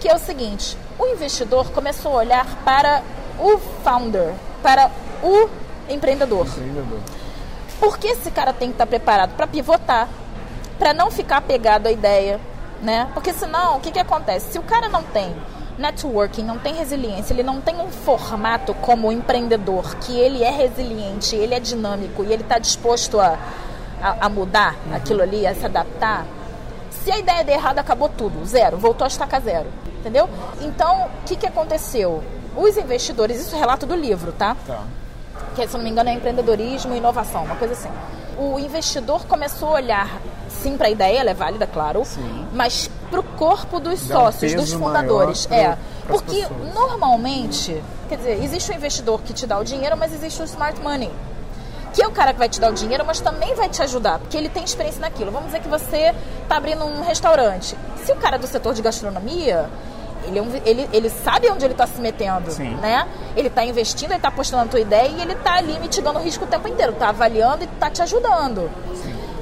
que é o seguinte: o investidor começou a olhar para o founder, para o empreendedor. Empreendedor. Porque esse cara tem que estar preparado para pivotar, para não ficar apegado à ideia, né? Porque senão, o que, que acontece? Se o cara não tem networking, não tem resiliência, ele não tem um formato como empreendedor, que ele é resiliente, ele é dinâmico e ele está disposto a, a, a mudar aquilo ali, a se adaptar, se a ideia der errado, acabou tudo, zero, voltou a estaca zero, entendeu? Então, o que, que aconteceu? Os investidores, isso é relato do livro, tá? Tá. que se não me engano é empreendedorismo e inovação, uma coisa assim. O investidor começou a olhar, sim, para a ideia, ela é válida, claro, Sim. mas para o corpo dos Dá um sócios, dos peso fundadores. é, pro- pras porque pessoas. normalmente, quer dizer, existe o investidor que te dá o dinheiro, mas existe o smart money. Que é o cara que vai te dar o dinheiro, mas também vai te ajudar, porque ele tem experiência naquilo. Vamos dizer que você está abrindo um restaurante. Se o cara é do setor de gastronomia, ele, é um ele, ele sabe onde ele está se metendo, Sim. né? Ele está investindo, ele está apostando na tua ideia e ele está ali mitigando o risco o tempo inteiro, está avaliando e está te ajudando.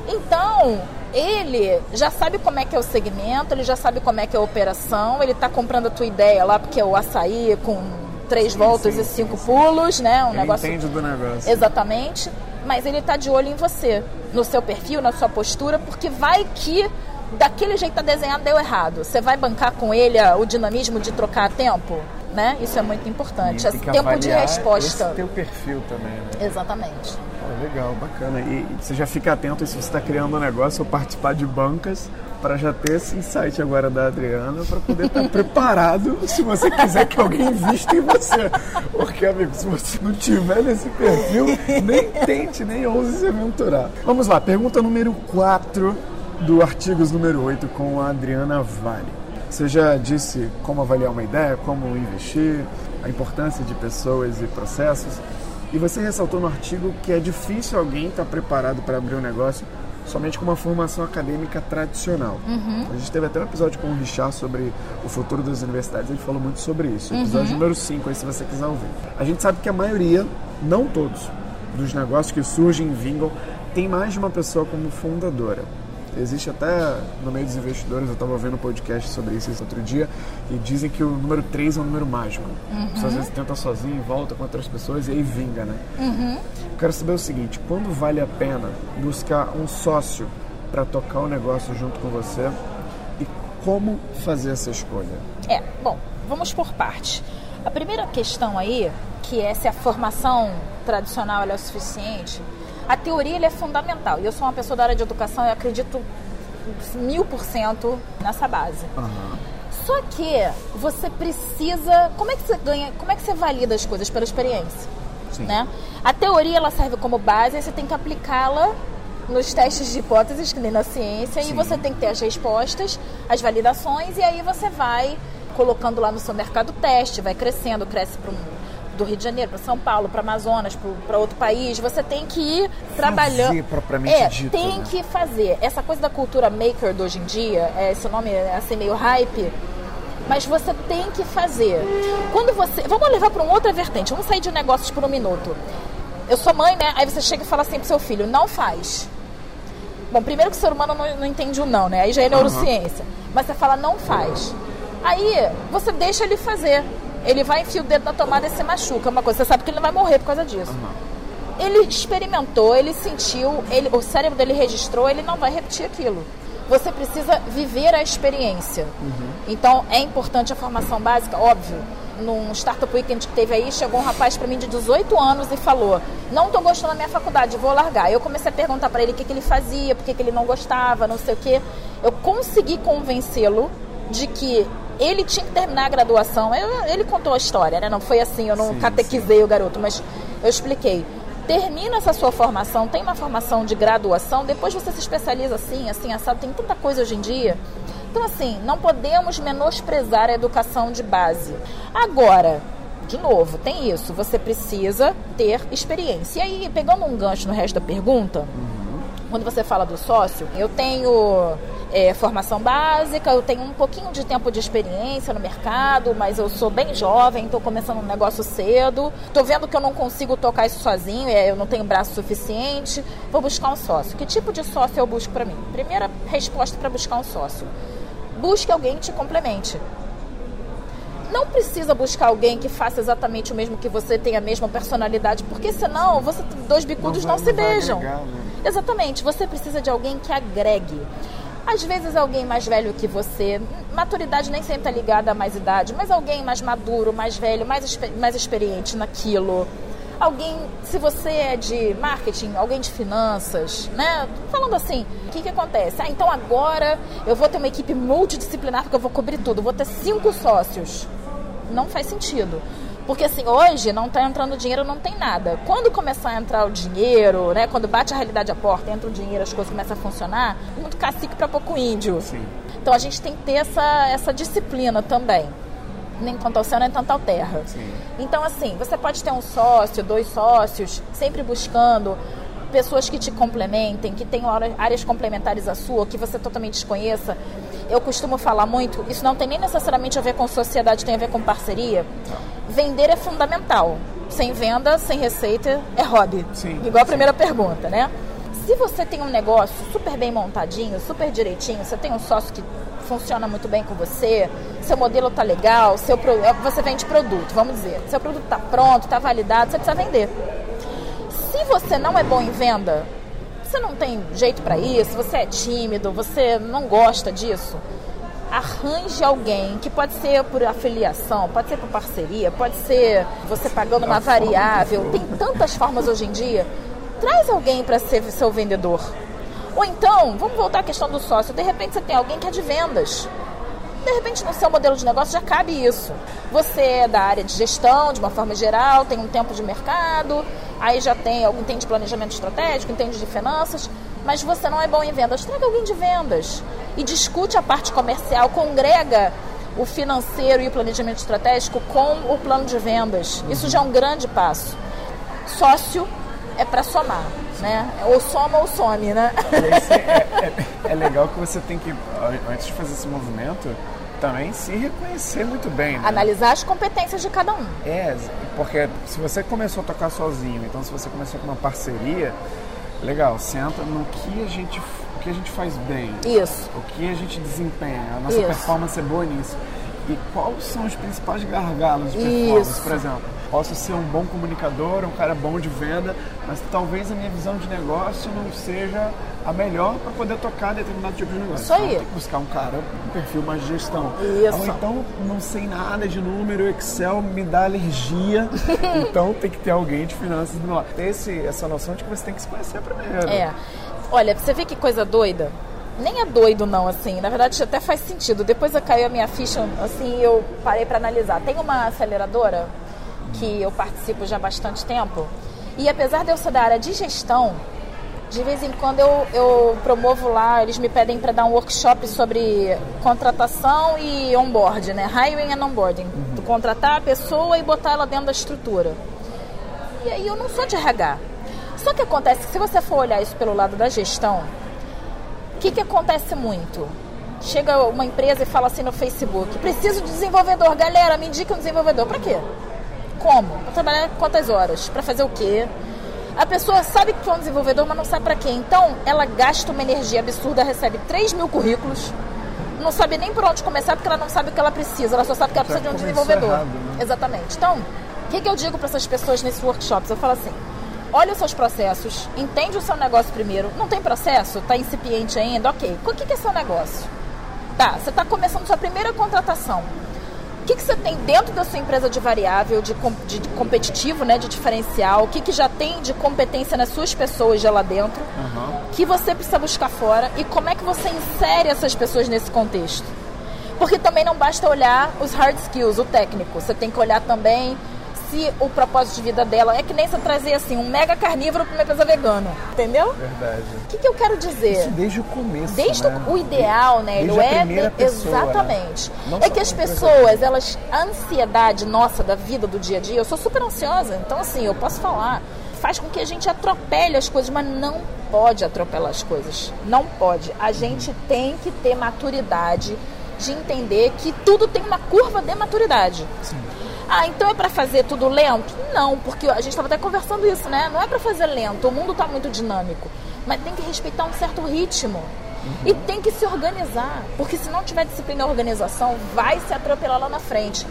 Então, ele já sabe como é que é o segmento, ele já sabe como é que é a operação, ele está comprando a tua ideia lá, porque é o açaí com três voltas sim, e cinco pulos, né? Um ele negócio. entende do negócio. Exatamente. Mas ele está de olho em você, no seu perfil, na sua postura, porque vai que daquele jeito tá desenhado deu errado. Você vai bancar com ele o dinamismo de trocar a tempo? Né? Isso é muito importante. É tempo de resposta. Esse teu perfil também, né? Exatamente. Legal, bacana. E você já fica atento se você está criando um negócio ou participar de bancas para já ter esse insight agora da Adriana para poder estar tá preparado se você quiser que alguém invista em você. Porque, amigo, se você não tiver nesse perfil, nem tente, nem ouse se aventurar. Vamos lá, pergunta número 4 do Artigos número 8 com a Adriana Vale. Você já disse como avaliar uma ideia, como investir, a importância de pessoas e processos. E você ressaltou no artigo que é difícil alguém estar preparado para abrir um negócio somente com uma formação acadêmica tradicional. Uhum. A gente teve até um episódio com o Richard sobre o futuro das universidades, ele falou muito sobre isso. Episódio uhum. número 5, aí se você quiser ouvir. A gente sabe que a maioria, não todos, dos negócios que surgem e vingam, tem mais de uma pessoa como fundadora. Existe até no meio dos investidores, eu estava vendo um podcast sobre isso esse outro dia, e dizem que o número 3 é um número mágico. Uhum. Você às vezes tenta sozinho, volta com outras pessoas e aí vinga, né? Uhum. Quero saber o seguinte: quando vale a pena buscar um sócio para tocar o um negócio junto com você e como fazer essa escolha? É, bom, vamos por parte. A primeira questão aí, que é se a formação tradicional é o suficiente, a teoria é fundamental. E eu sou uma pessoa da área de educação e acredito mil por cento nessa base. Uhum. Só que você precisa. Como é que você ganha? Como é que você valida as coisas pela experiência? Sim. Né? A teoria ela serve como base e você tem que aplicá-la nos testes de hipóteses, que nem na ciência, Sim. e você tem que ter as respostas, as validações, e aí você vai colocando lá no seu mercado teste, vai crescendo, cresce para um do Rio de Janeiro para São Paulo, para Amazonas, para outro país, você tem que ir trabalhando. Fazer propriamente é, dito, tem né? que fazer. Essa coisa da cultura maker de hoje em dia, é, esse nome é assim meio hype, mas você tem que fazer. Quando você, vamos levar para uma outra vertente. Vamos sair de negócios por um minuto. Eu sou mãe, né? Aí você chega e fala assim pro seu filho, não faz. Bom, primeiro que o ser humano não, não entende o não, né? Aí já é neurociência. Uhum. Mas você fala, não faz. Aí você deixa ele fazer. Ele vai enfiar o dedo na tomada e se machuca. Uma coisa, você sabe que ele não vai morrer por causa disso. Uhum. Ele experimentou, ele sentiu, ele, o cérebro dele registrou, ele não vai repetir aquilo. Você precisa viver a experiência. Uhum. Então é importante a formação básica, óbvio. Num Startup Weekend que teve aí, chegou um rapaz para mim de 18 anos e falou: Não estou gostando da minha faculdade, vou largar. Eu comecei a perguntar para ele o que, que ele fazia, por que, que ele não gostava, não sei o quê. Eu consegui convencê-lo de que ele tinha que terminar a graduação. Eu, ele contou a história, né? Não foi assim, eu não sim, catequizei sim. o garoto, mas eu expliquei. Termina essa sua formação, tem uma formação de graduação, depois você se especializa assim, assim, assado, tem tanta coisa hoje em dia. Então, assim, não podemos menosprezar a educação de base. Agora, de novo, tem isso, você precisa ter experiência. E aí, pegando um gancho no resto da pergunta, uhum. quando você fala do sócio, eu tenho é, formação básica, eu tenho um pouquinho de tempo de experiência no mercado, mas eu sou bem jovem, estou começando um negócio cedo, estou vendo que eu não consigo tocar isso sozinho, é, eu não tenho braço suficiente, vou buscar um sócio. Que tipo de sócio eu busco para mim? Primeira resposta para buscar um sócio: busque alguém que te complemente não precisa buscar alguém que faça exatamente o mesmo que você, tenha a mesma personalidade, porque senão você, dois bicudos não, vai, não se não beijam. Agregar, né? Exatamente, você precisa de alguém que agregue. Às vezes alguém mais velho que você, maturidade nem sempre está ligada a mais idade, mas alguém mais maduro, mais velho, mais, mais experiente naquilo. Alguém, se você é de marketing, alguém de finanças, né? Falando assim, o que, que acontece? Ah, então agora eu vou ter uma equipe multidisciplinar porque eu vou cobrir tudo, vou ter cinco sócios. Não faz sentido. Porque assim, hoje não está entrando dinheiro, não tem nada. Quando começar a entrar o dinheiro, né? Quando bate a realidade à porta, entra o dinheiro, as coisas começam a funcionar, muito cacique para pouco índio. Sim. Então a gente tem que ter essa, essa disciplina também. Nem tanto ao céu, nem tanto ao terra. Sim. Então, assim, você pode ter um sócio, dois sócios, sempre buscando pessoas que te complementem, que tenham áreas complementares à sua, que você totalmente desconheça. Eu costumo falar muito, isso não tem nem necessariamente a ver com sociedade, tem a ver com parceria. Vender é fundamental. Sem venda, sem receita, é hobby. Sim, Igual a primeira sim. pergunta, né? Se você tem um negócio super bem montadinho, super direitinho, você tem um sócio que funciona muito bem com você, seu modelo tá legal, seu pro... você vende produto, vamos dizer. Seu produto tá pronto, tá validado, você precisa vender. Se você não é bom em venda, você não tem jeito para isso, você é tímido, você não gosta disso, arranje alguém que pode ser por afiliação, pode ser por parceria, pode ser você pagando uma variável. Tem tantas formas hoje em dia. Traz alguém para ser seu vendedor. Ou então, vamos voltar à questão do sócio. De repente você tem alguém que é de vendas. De repente no seu modelo de negócio já cabe isso. Você é da área de gestão, de uma forma geral, tem um tempo de mercado, aí já tem, entende planejamento estratégico, entende de finanças, mas você não é bom em vendas. Traga alguém de vendas e discute a parte comercial, congrega o financeiro e o planejamento estratégico com o plano de vendas. Isso já é um grande passo. Sócio é para somar, né? Ou soma ou some, né? É, é, é, legal que você tem que, antes de fazer esse movimento, também se reconhecer muito bem. Né? Analisar as competências de cada um. É, porque se você começou a tocar sozinho, então se você começou com uma parceria, legal, senta no que a gente o que a gente faz bem. Isso. O que a gente desempenha. A nossa Isso. performance é boa nisso. E quais são os principais gargalos de performance, Isso. por exemplo? Posso ser um bom comunicador, um cara bom de venda, mas talvez a minha visão de negócio não seja a melhor para poder tocar determinado tipo de negócio. Isso aí. Então, tem que buscar um cara, um perfil mais de gestão. Isso. Ou então, não sei nada de número, Excel me dá alergia, então tem que ter alguém de finanças do lado. Ter esse, essa noção de que você tem que se conhecer primeiro. É. Olha, você vê que coisa doida? Nem é doido não, assim. Na verdade, até faz sentido. Depois caiu a minha ficha, assim, eu parei para analisar. Tem uma aceleradora que eu participo já há bastante tempo. E apesar de eu ser da área de gestão, de vez em quando eu, eu promovo lá, eles me pedem para dar um workshop sobre contratação e onboard, né? Hiring and onboarding. Uhum. contratar a pessoa e botar ela dentro da estrutura. E aí eu não sou de RH. Só que acontece que se você for olhar isso pelo lado da gestão, o que, que acontece muito? Chega uma empresa e fala assim no Facebook: preciso de desenvolvedor, galera, me indica um desenvolvedor. Para quê? Como? Para trabalhar quantas horas? Para fazer o quê? A pessoa sabe que é um desenvolvedor, mas não sabe para quê. Então, ela gasta uma energia absurda, recebe 3 mil currículos, não sabe nem por onde começar, porque ela não sabe o que ela precisa, ela só sabe que ela precisa de um desenvolvedor. Errado, né? Exatamente. Então, o que, que eu digo para essas pessoas nesses workshops? Eu falo assim: olha os seus processos, entende o seu negócio primeiro. Não tem processo? Está incipiente ainda? Ok. O que, que é seu negócio? Tá, você está começando sua primeira contratação. O que, que você tem dentro da sua empresa de variável, de, de, de competitivo, né, de diferencial? O que, que já tem de competência nas suas pessoas já lá dentro? Uhum. Que você precisa buscar fora? E como é que você insere essas pessoas nesse contexto? Porque também não basta olhar os hard skills, o técnico. Você tem que olhar também se o propósito de vida dela é que nem você trazer assim um mega carnívoro para uma empresa vegana, entendeu? Verdade. O que, que eu quero dizer? Isso desde o começo. Desde né? o, ideal, né? Desde é pessoa, né? exatamente. Né? É que as pessoas, elas a ansiedade nossa da vida do dia a dia, eu sou super ansiosa, então assim, eu posso falar, faz com que a gente atropele as coisas, mas não pode atropelar as coisas. Não pode. A gente tem que ter maturidade de entender que tudo tem uma curva de maturidade. Sim. Ah, então é para fazer tudo lento? Não, porque a gente estava até conversando isso, né? Não é para fazer lento, o mundo está muito dinâmico. Mas tem que respeitar um certo ritmo. Uhum. E tem que se organizar, porque se não tiver disciplina e organização, vai se atropelar lá na frente.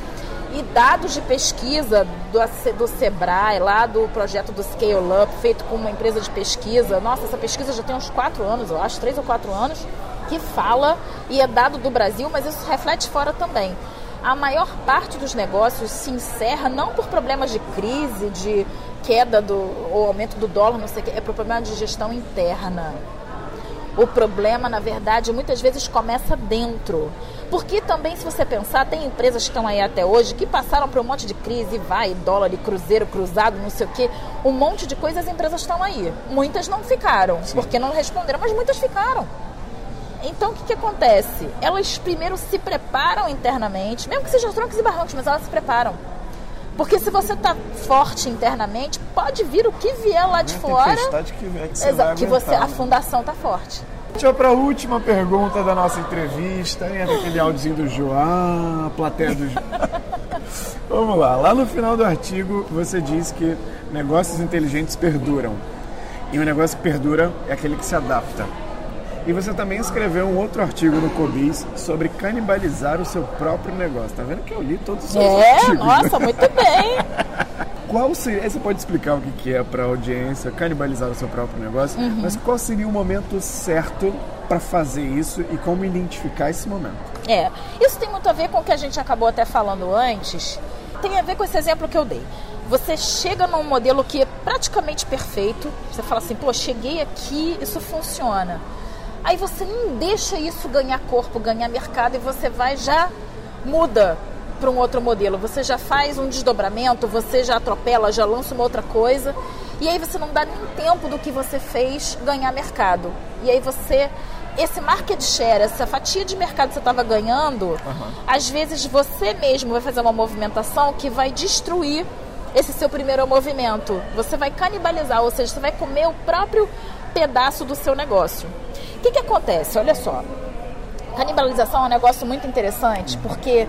E dados de pesquisa do, do Sebrae, lá do projeto do Scale Up, feito com uma empresa de pesquisa, nossa, essa pesquisa já tem uns quatro anos, eu acho, três ou quatro anos, que fala, e é dado do Brasil, mas isso reflete fora também a maior parte dos negócios se encerra não por problemas de crise, de queda do ou aumento do dólar, não sei o que, é por problema de gestão interna. O problema, na verdade, muitas vezes começa dentro. Porque também, se você pensar, tem empresas que estão aí até hoje que passaram por um monte de crise, vai, dólar e cruzeiro cruzado, não sei o quê. Um monte de coisas as empresas estão aí. Muitas não ficaram, Sim. porque não responderam, mas muitas ficaram. Então, o que, que acontece? Elas primeiro se preparam internamente, mesmo que sejam troncos e barrancos, mas elas se preparam. Porque se você está forte internamente, pode vir o que vier lá de fora. Que, é que, você que você, a fundação está forte. Deixa para a última pergunta da nossa entrevista. Entra aquele áudiozinho do João, a plateia do João. Vamos lá. Lá no final do artigo, você diz que negócios inteligentes perduram. E o negócio que perdura é aquele que se adapta. E você também escreveu um outro artigo no Cobis sobre canibalizar o seu próprio negócio. Tá vendo que eu li todos os seus É, artigos? nossa, muito bem. Qual seria, você pode explicar o que que é para a audiência canibalizar o seu próprio negócio, Uhum. mas qual seria o momento certo para fazer isso e como identificar esse momento? É, isso tem muito a ver com o que a gente acabou até falando antes. Tem a ver com esse exemplo que eu dei. Você chega num modelo que é praticamente perfeito. Você fala assim, pô, cheguei aqui, isso funciona. Aí você não deixa isso ganhar corpo, ganhar mercado e você vai já muda para um outro modelo. Você já faz um desdobramento, você já atropela, já lança uma outra coisa. E aí você não dá nem tempo do que você fez ganhar mercado. E aí você esse market share, essa fatia de mercado que você estava ganhando, às vezes você mesmo vai fazer uma movimentação que vai destruir esse seu primeiro movimento. Você vai canibalizar, ou seja, você vai comer o próprio pedaço do seu negócio. Que, que acontece? Olha só. Canibalização é um negócio muito interessante porque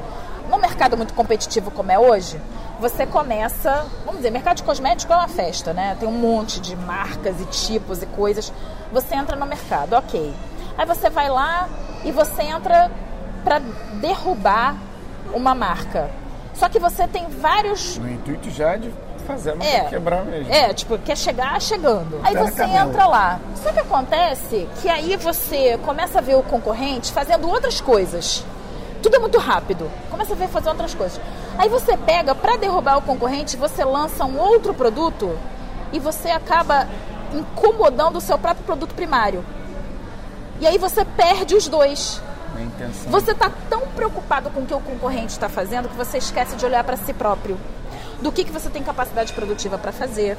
no mercado muito competitivo como é hoje, você começa, vamos dizer, mercado de cosmético é uma festa, né? Tem um monte de marcas e tipos e coisas. Você entra no mercado, ok. Aí você vai lá e você entra para derrubar uma marca. Só que você tem vários No intuito já de fazer É. quebrar mesmo. é, tipo, quer chegar chegando. Aí você entra lá. Só que acontece que aí você começa a ver o concorrente fazendo outras coisas. Tudo é muito rápido. Começa a ver fazer outras coisas. Aí você pega, para derrubar o concorrente, você lança um outro produto e você acaba incomodando o seu próprio produto primário. E aí você perde os dois. Intenção. Você está tão preocupado com o que o concorrente está fazendo que você esquece de olhar para si próprio. Do que, que você tem capacidade produtiva para fazer.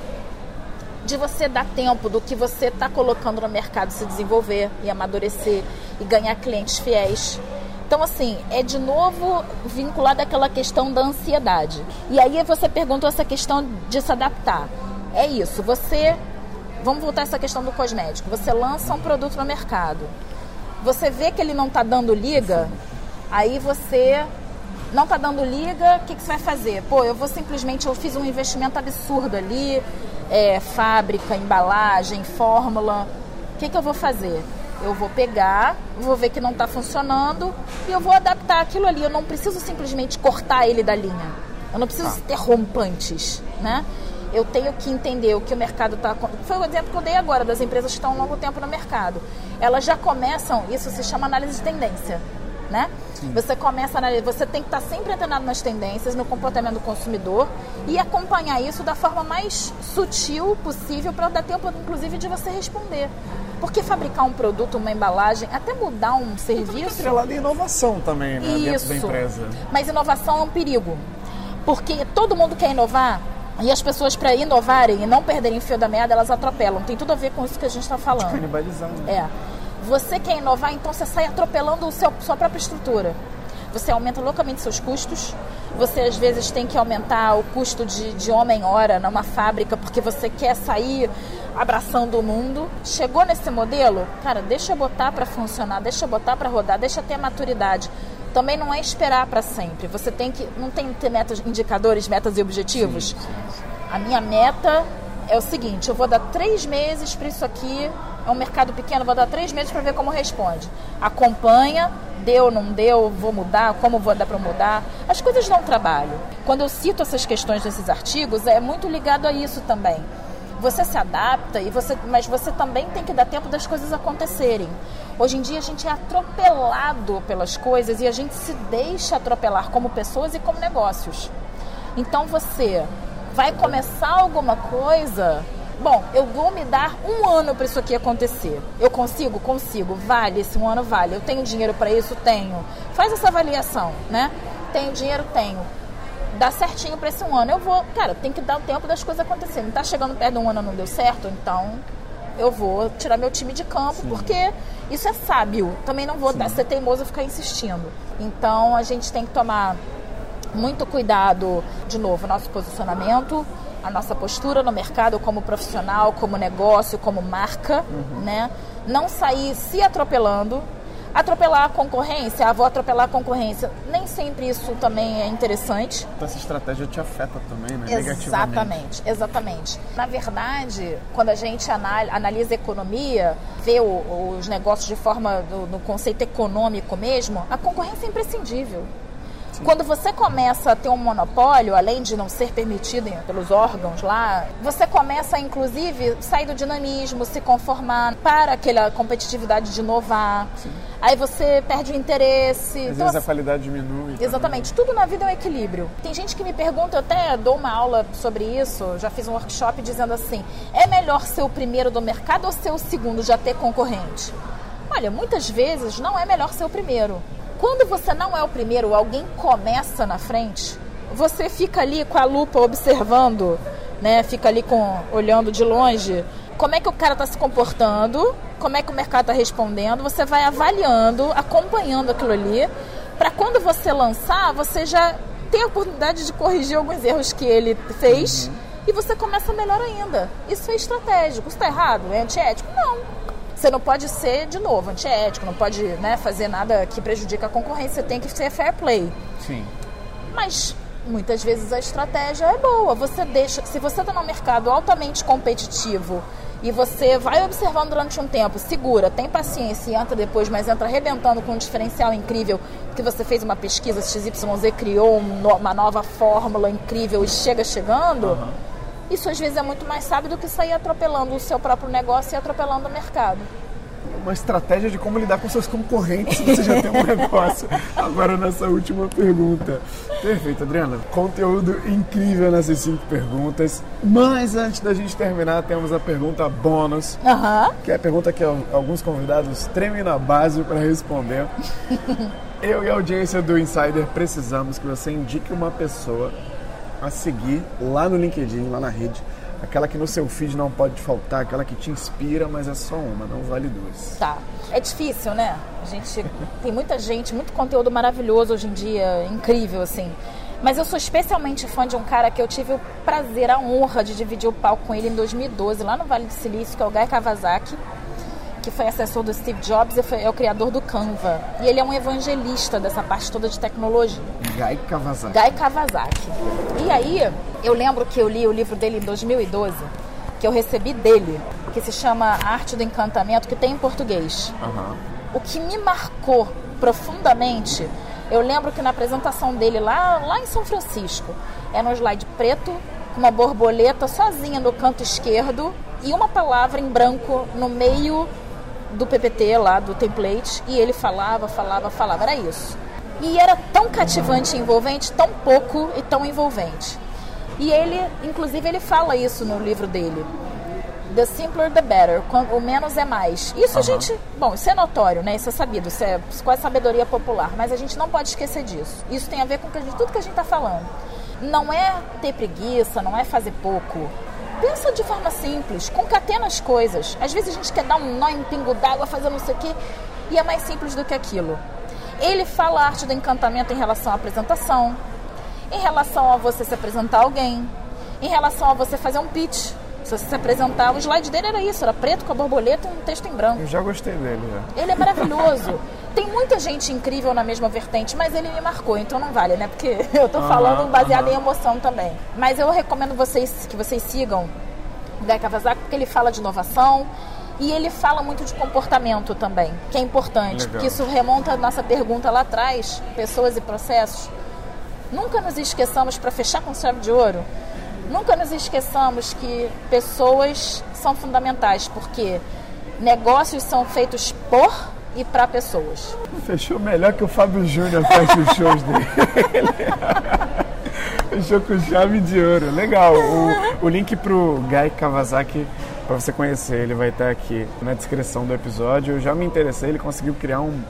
De você dar tempo do que você está colocando no mercado se desenvolver e amadurecer e ganhar clientes fiéis. Então, assim, é de novo vinculado àquela questão da ansiedade. E aí você perguntou essa questão de se adaptar. É isso, você. Vamos voltar a essa questão do cosmético. Você lança um produto no mercado você vê que ele não está dando liga, aí você não está dando liga, o que, que você vai fazer? Pô, eu vou simplesmente, eu fiz um investimento absurdo ali, é, fábrica, embalagem, fórmula. O que, que eu vou fazer? Eu vou pegar, vou ver que não está funcionando e eu vou adaptar aquilo ali. Eu não preciso simplesmente cortar ele da linha. Eu não preciso ter rompantes, né? Eu tenho que entender o que o mercado está. Foi o exemplo que eu dei agora das empresas que estão há um longo tempo no mercado. Elas já começam, isso se chama análise de tendência. Né? Você começa a analisar, você tem que estar sempre antenado nas tendências, no comportamento do consumidor e acompanhar isso da forma mais sutil possível para dar tempo, inclusive, de você responder. Porque fabricar um produto, uma embalagem, até mudar um serviço. Atrelado em inovação também, né? Dentro da Isso. empresa. Mas inovação é um perigo. Porque todo mundo quer inovar e as pessoas, para inovarem e não perderem o fio da meada, elas atropelam. Tem tudo a ver com isso que a gente está falando. Canibalizar. né? É. Você quer inovar, então você sai atropelando o seu, sua própria estrutura. Você aumenta loucamente seus custos. Você às vezes tem que aumentar o custo de, de homem-hora numa fábrica porque você quer sair abraçando o mundo. Chegou nesse modelo, cara, deixa eu botar para funcionar, deixa eu botar para rodar, deixa eu ter maturidade. Também não é esperar para sempre. Você tem que não tem que ter metas, indicadores, metas e objetivos. A minha meta é o seguinte: eu vou dar três meses para isso aqui. É um mercado pequeno, vou dar três meses para ver como responde. Acompanha, deu, não deu, vou mudar, como vou dar para mudar. As coisas dão trabalho. Quando eu cito essas questões desses artigos, é muito ligado a isso também. Você se adapta, e você, mas você também tem que dar tempo das coisas acontecerem. Hoje em dia a gente é atropelado pelas coisas e a gente se deixa atropelar como pessoas e como negócios. Então você vai começar alguma coisa. Bom, eu vou me dar um ano para isso aqui acontecer. Eu consigo? Consigo. Vale, esse um ano vale. Eu tenho dinheiro para isso? Tenho. Faz essa avaliação, né? Tenho dinheiro? Tenho. Dá certinho para esse um ano. Eu vou, cara, tem que dar o tempo das coisas acontecerem. Não tá chegando perto de um ano não deu certo, então eu vou tirar meu time de campo, porque isso é sábio. Também não vou dar, ser teimoso e ficar insistindo. Então a gente tem que tomar muito cuidado, de novo, nosso posicionamento, a nossa postura no mercado como profissional, como negócio, como marca, né? Não sair se atropelando, Atropelar a concorrência, ah, vou atropelar a concorrência. Nem sempre isso também é interessante. Então essa estratégia te afeta também, né? Exatamente, exatamente. Na verdade, quando a gente analisa a economia, vê o, os negócios de forma, do, no conceito econômico mesmo, a concorrência é imprescindível. Quando você começa a ter um monopólio, além de não ser permitido pelos órgãos lá, você começa, inclusive, sair do dinamismo, se conformar para aquela competitividade de inovar. Sim. Aí você perde o interesse. Às então, vezes a assim, qualidade diminui. Exatamente. Também. Tudo na vida é um equilíbrio. Tem gente que me pergunta, eu até dou uma aula sobre isso, já fiz um workshop dizendo assim: é melhor ser o primeiro do mercado ou ser o segundo, já ter concorrente? Olha, muitas vezes não é melhor ser o primeiro. Quando você não é o primeiro, alguém começa na frente, você fica ali com a lupa observando, né? Fica ali com olhando de longe como é que o cara está se comportando, como é que o mercado está respondendo, você vai avaliando, acompanhando aquilo ali, para quando você lançar, você já tem a oportunidade de corrigir alguns erros que ele fez uhum. e você começa melhor ainda. Isso é estratégico. Isso está errado? É antiético? Não. Você não pode ser, de novo, antiético, não pode né, fazer nada que prejudique a concorrência, você tem que ser fair play. Sim. Mas muitas vezes a estratégia é boa. Você deixa, se você está num mercado altamente competitivo e você vai observando durante um tempo, segura, tem paciência e entra depois, mas entra arrebentando com um diferencial incrível, porque você fez uma pesquisa XYZ, criou uma nova fórmula incrível e chega chegando. Uhum isso às vezes é muito mais sábio do que sair atropelando o seu próprio negócio e atropelando o mercado. Uma estratégia de como lidar com seus concorrentes se você já tem um negócio. Agora, nessa última pergunta. Perfeito, Adriana. Conteúdo incrível nessas cinco perguntas. Mas antes da gente terminar, temos a pergunta bônus. Uhum. Que é a pergunta que alguns convidados tremem na base para responder. Eu e a audiência do Insider precisamos que você indique uma pessoa a seguir lá no LinkedIn, lá na rede. Aquela que no seu feed não pode faltar, aquela que te inspira, mas é só uma, não vale duas. Tá. É difícil, né? A gente tem muita gente, muito conteúdo maravilhoso hoje em dia, incrível assim. Mas eu sou especialmente fã de um cara que eu tive o prazer, a honra de dividir o palco com ele em 2012, lá no Vale do Silício, que é o Guy Kawasaki que foi assessor do Steve Jobs e foi, é o criador do Canva. E ele é um evangelista dessa parte toda de tecnologia. Guy Kawasaki. Guy Kawasaki. E aí, eu lembro que eu li o livro dele em 2012, que eu recebi dele, que se chama Arte do Encantamento, que tem em português. Uhum. O que me marcou profundamente, eu lembro que na apresentação dele lá, lá em São Francisco, é no slide preto, com uma borboleta sozinha no canto esquerdo e uma palavra em branco no meio do PPT lá, do template, e ele falava, falava, falava, era isso. E era tão cativante e envolvente, tão pouco e tão envolvente. E ele, inclusive, ele fala isso no livro dele. The simpler the better, o menos é mais. Isso uhum. a gente, bom, isso é notório, né? Isso é sabido, isso é quase sabedoria popular, mas a gente não pode esquecer disso. Isso tem a ver com tudo que a gente está falando. Não é ter preguiça, não é fazer pouco, Pensa de forma simples, concatena as coisas. Às vezes a gente quer dar um nó em pingo d'água, fazer não sei o quê, e é mais simples do que aquilo. Ele fala a arte do encantamento em relação à apresentação, em relação a você se apresentar a alguém, em relação a você fazer um pitch. Se você se apresentar, o slide dele era isso, era preto com a borboleta e um texto em branco. Eu já gostei dele, já. Ele é maravilhoso. Tem muita gente incrível na mesma vertente, mas ele me marcou, então não vale, né? Porque eu tô falando baseado em emoção também. Mas eu recomendo vocês que vocês sigam o Guy Kawasaki, porque ele fala de inovação, e ele fala muito de comportamento também, que é importante, Legal. porque isso remonta a nossa pergunta lá atrás, pessoas e processos. Nunca nos esqueçamos, para fechar com chave de ouro, nunca nos esqueçamos que pessoas são fundamentais, porque negócios são feitos por e para pessoas. Fechou melhor que o Fábio Júnior faz os shows dele. Fechou com chave de ouro. Legal. O, o link pro Guy Kawasaki para você conhecer, ele vai estar aqui na descrição do episódio. Eu já me interessei, ele conseguiu criar um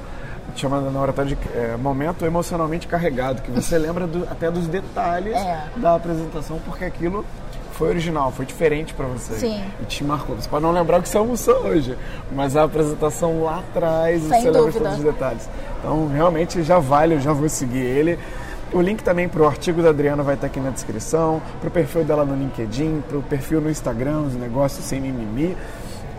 chamado na oratória de é, momento emocionalmente carregado, que você lembra do, até dos detalhes é. da apresentação, porque aquilo foi original, foi diferente para você. Sim. E te marcou. Você pode não lembrar o que você almoçou hoje, mas a apresentação lá atrás, Sem você dúvida. lembra todos os detalhes. Então, realmente já vale, eu já vou seguir ele. O link também para o artigo da Adriana vai estar aqui na descrição, para o perfil dela no LinkedIn, para o perfil no Instagram, os negócios sem mimimi.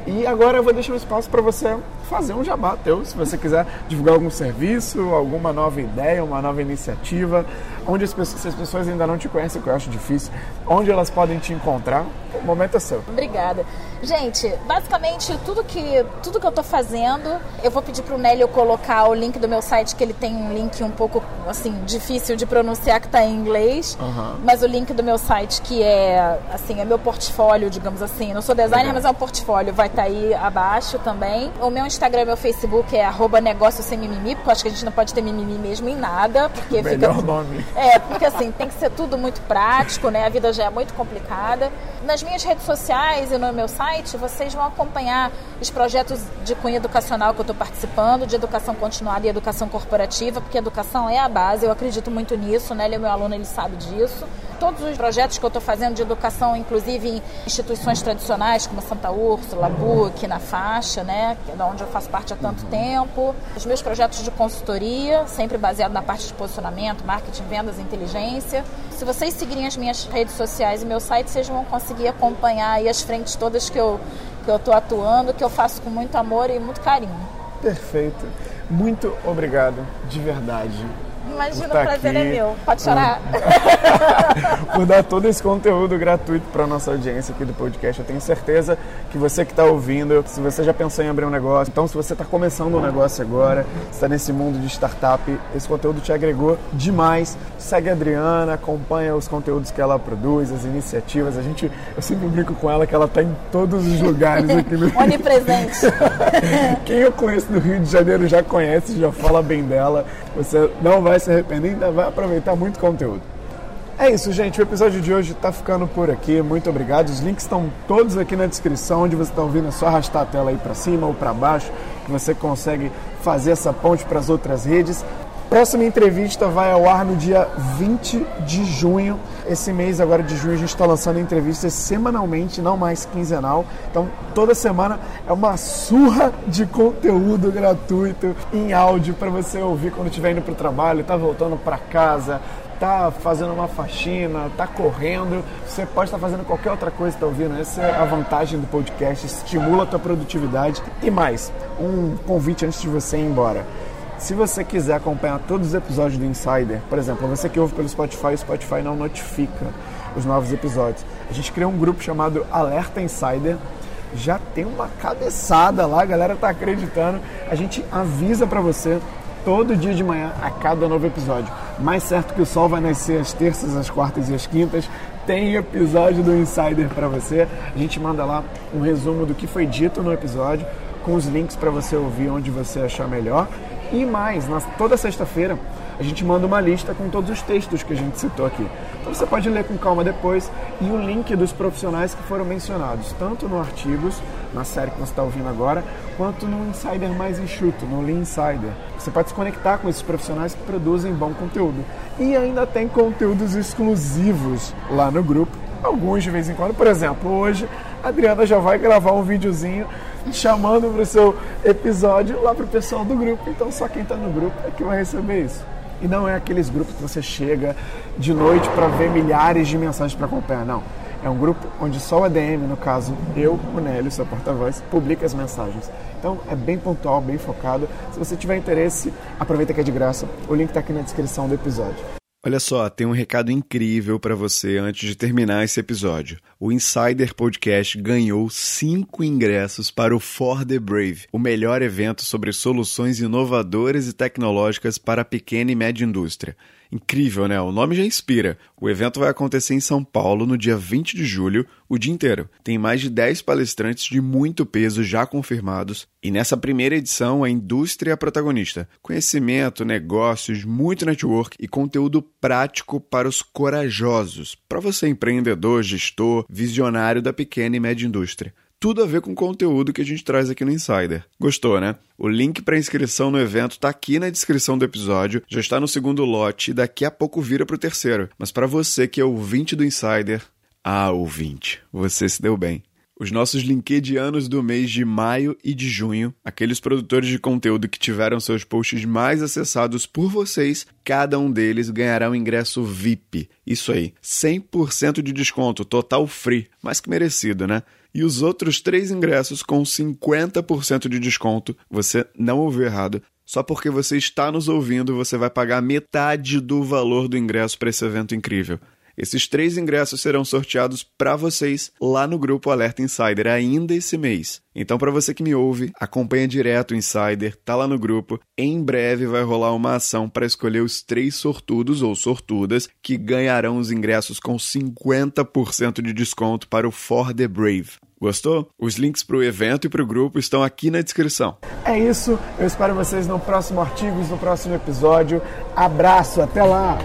E agora eu vou deixar um espaço para você fazer um jabá teu, se você quiser divulgar algum serviço, alguma nova ideia, uma nova iniciativa, onde as pessoas, se as pessoas ainda não te conhecem, que eu acho difícil, onde elas podem te encontrar, o momento é seu. Obrigada. Gente, basicamente tudo que, tudo que eu tô fazendo, eu vou pedir pro Nélio colocar o link do meu site, que ele tem um link um pouco, assim, difícil de pronunciar, que tá em inglês, Uhum. mas o link do meu site, que é, assim, é meu portfólio, digamos assim. Não sou designer, Legal. mas é um portfólio, vai estar aí abaixo também. O meu Instagram e meu Facebook é arroba negócio sem mimimi, porque eu acho que a gente não pode ter mimimi mesmo em nada, porque Melhor fica... nome. É, porque assim, tem que ser tudo muito prático, né? A vida já é muito complicada. Nas minhas redes sociais e no meu site, vocês vão acompanhar os projetos de cunho educacional que eu estou participando, de educação continuada e educação corporativa, porque educação é a base, eu acredito muito nisso, né? Ele é meu aluno, ele sabe disso. Todos os projetos que eu estou fazendo de educação, inclusive em instituições tradicionais, como Santa Úrsula, BUC, na faixa, né? Que é da onde eu faço parte há tanto tempo. Os meus projetos de consultoria, sempre baseado na parte de posicionamento, marketing, vendas e inteligência. Se vocês seguirem as minhas redes sociais e meu site, vocês vão conseguir acompanhar aí as frentes todas que eu que eu estou atuando, que eu faço com muito amor e muito carinho. Perfeito. Muito obrigado, de verdade. Imagina, o prazer aqui. é meu. Pode chorar. por dar todo esse conteúdo gratuito para nossa audiência aqui do podcast. Eu tenho certeza que você que está ouvindo, se você já pensou em abrir um negócio, então se você está começando um negócio agora, está nesse mundo de startup, esse conteúdo te agregou demais. Segue a Adriana, acompanha os conteúdos que ela produz, as iniciativas. A gente, eu sempre brinco com ela que ela está em todos os lugares aqui no Onipresente. Quem eu conheço do Rio de Janeiro já conhece, já fala bem dela. Você não vai se arrepender, ainda vai aproveitar muito conteúdo. É isso, gente. O episódio de hoje está ficando por aqui. Muito obrigado. Os links estão todos aqui na descrição. Onde você está ouvindo, é só arrastar a tela aí para cima ou para baixo, que você consegue fazer essa ponte para as outras redes. Próxima entrevista vai ao ar no dia 20 de junho. Esse mês agora de junho a gente está lançando entrevistas semanalmente, não mais quinzenal. Então toda semana é uma surra de conteúdo gratuito em áudio para você ouvir quando estiver indo para o trabalho, está voltando para casa, tá fazendo uma faxina, tá correndo, você pode estar fazendo qualquer outra coisa, tá ouvindo? Essa é a vantagem do podcast, estimula a tua produtividade. E mais, um convite antes de você ir embora. Se você quiser acompanhar todos os episódios do Insider, por exemplo, você que ouve pelo Spotify, o Spotify não notifica os novos episódios. A gente criou um grupo chamado Alerta Insider. Já tem uma cabeçada lá, a galera tá acreditando. A gente avisa para você todo dia de manhã a cada novo episódio. Mais certo que o sol vai nascer às terças, às quartas e às quintas. Tem episódio do Insider para você. A gente manda lá um resumo do que foi dito no episódio, com os links para você ouvir onde você achar melhor. E mais, na, toda sexta-feira a gente manda uma lista com todos os textos que a gente citou aqui. Então você pode ler com calma depois e o link dos profissionais que foram mencionados, tanto no Artigos, na série que você está ouvindo agora, quanto no Insider mais enxuto, no Lean Insider. Você pode se conectar com esses profissionais que produzem bom conteúdo. E ainda tem conteúdos exclusivos lá no grupo, alguns de vez em quando. Por exemplo, hoje a Adriana já vai gravar um videozinho chamando para o seu episódio lá para o pessoal do grupo. Então só quem está no grupo é que vai receber isso. E não é aqueles grupos que você chega de noite para ver milhares de mensagens para acompanhar, não. É um grupo onde só o ADM, no caso eu, o Nélio, seu porta-voz, publica as mensagens. Então é bem pontual, bem focado. Se você tiver interesse, aproveita que é de graça. O link está aqui na descrição do episódio. Olha só, tem um recado incrível para você antes de terminar esse episódio. O Insider Podcast ganhou cinco ingressos para o For the Brave, o melhor evento sobre soluções inovadoras e tecnológicas para a pequena e média indústria. Incrível, né? O nome já inspira. O evento vai acontecer em São Paulo no dia 20 de julho, o dia inteiro. Tem mais de 10 palestrantes de muito peso já confirmados. E nessa primeira edição, a indústria é a protagonista. Conhecimento, negócios, muito network e conteúdo prático para os corajosos. Para você, empreendedor, gestor, visionário da pequena e média indústria tudo a ver com o conteúdo que a gente traz aqui no Insider. Gostou, né? O link para inscrição no evento está aqui na descrição do episódio, já está no segundo lote e daqui a pouco vira para o terceiro. Mas para você que é ouvinte do Insider, ah, ouvinte, você se deu bem. Os nossos linkedianos do mês de maio e de junho, aqueles produtores de conteúdo que tiveram seus posts mais acessados por vocês, cada um deles ganhará um ingresso VIP. Isso aí, 100% de desconto, total free, mais que merecido, né? E os outros três ingressos com 50% de desconto, você não ouviu errado. Só porque você está nos ouvindo, você vai pagar metade do valor do ingresso para esse evento incrível. Esses três ingressos serão sorteados para vocês lá no grupo Alerta Insider ainda esse mês. Então, para você que me ouve, acompanha direto o Insider, tá lá no grupo. Em breve vai rolar uma ação para escolher os três sortudos ou sortudas que ganharão os ingressos com 50% de desconto para o For the Brave. Gostou? Os links para o evento e para o grupo estão aqui na descrição. É isso, eu espero vocês no próximo artigo, no próximo episódio. Abraço, até lá!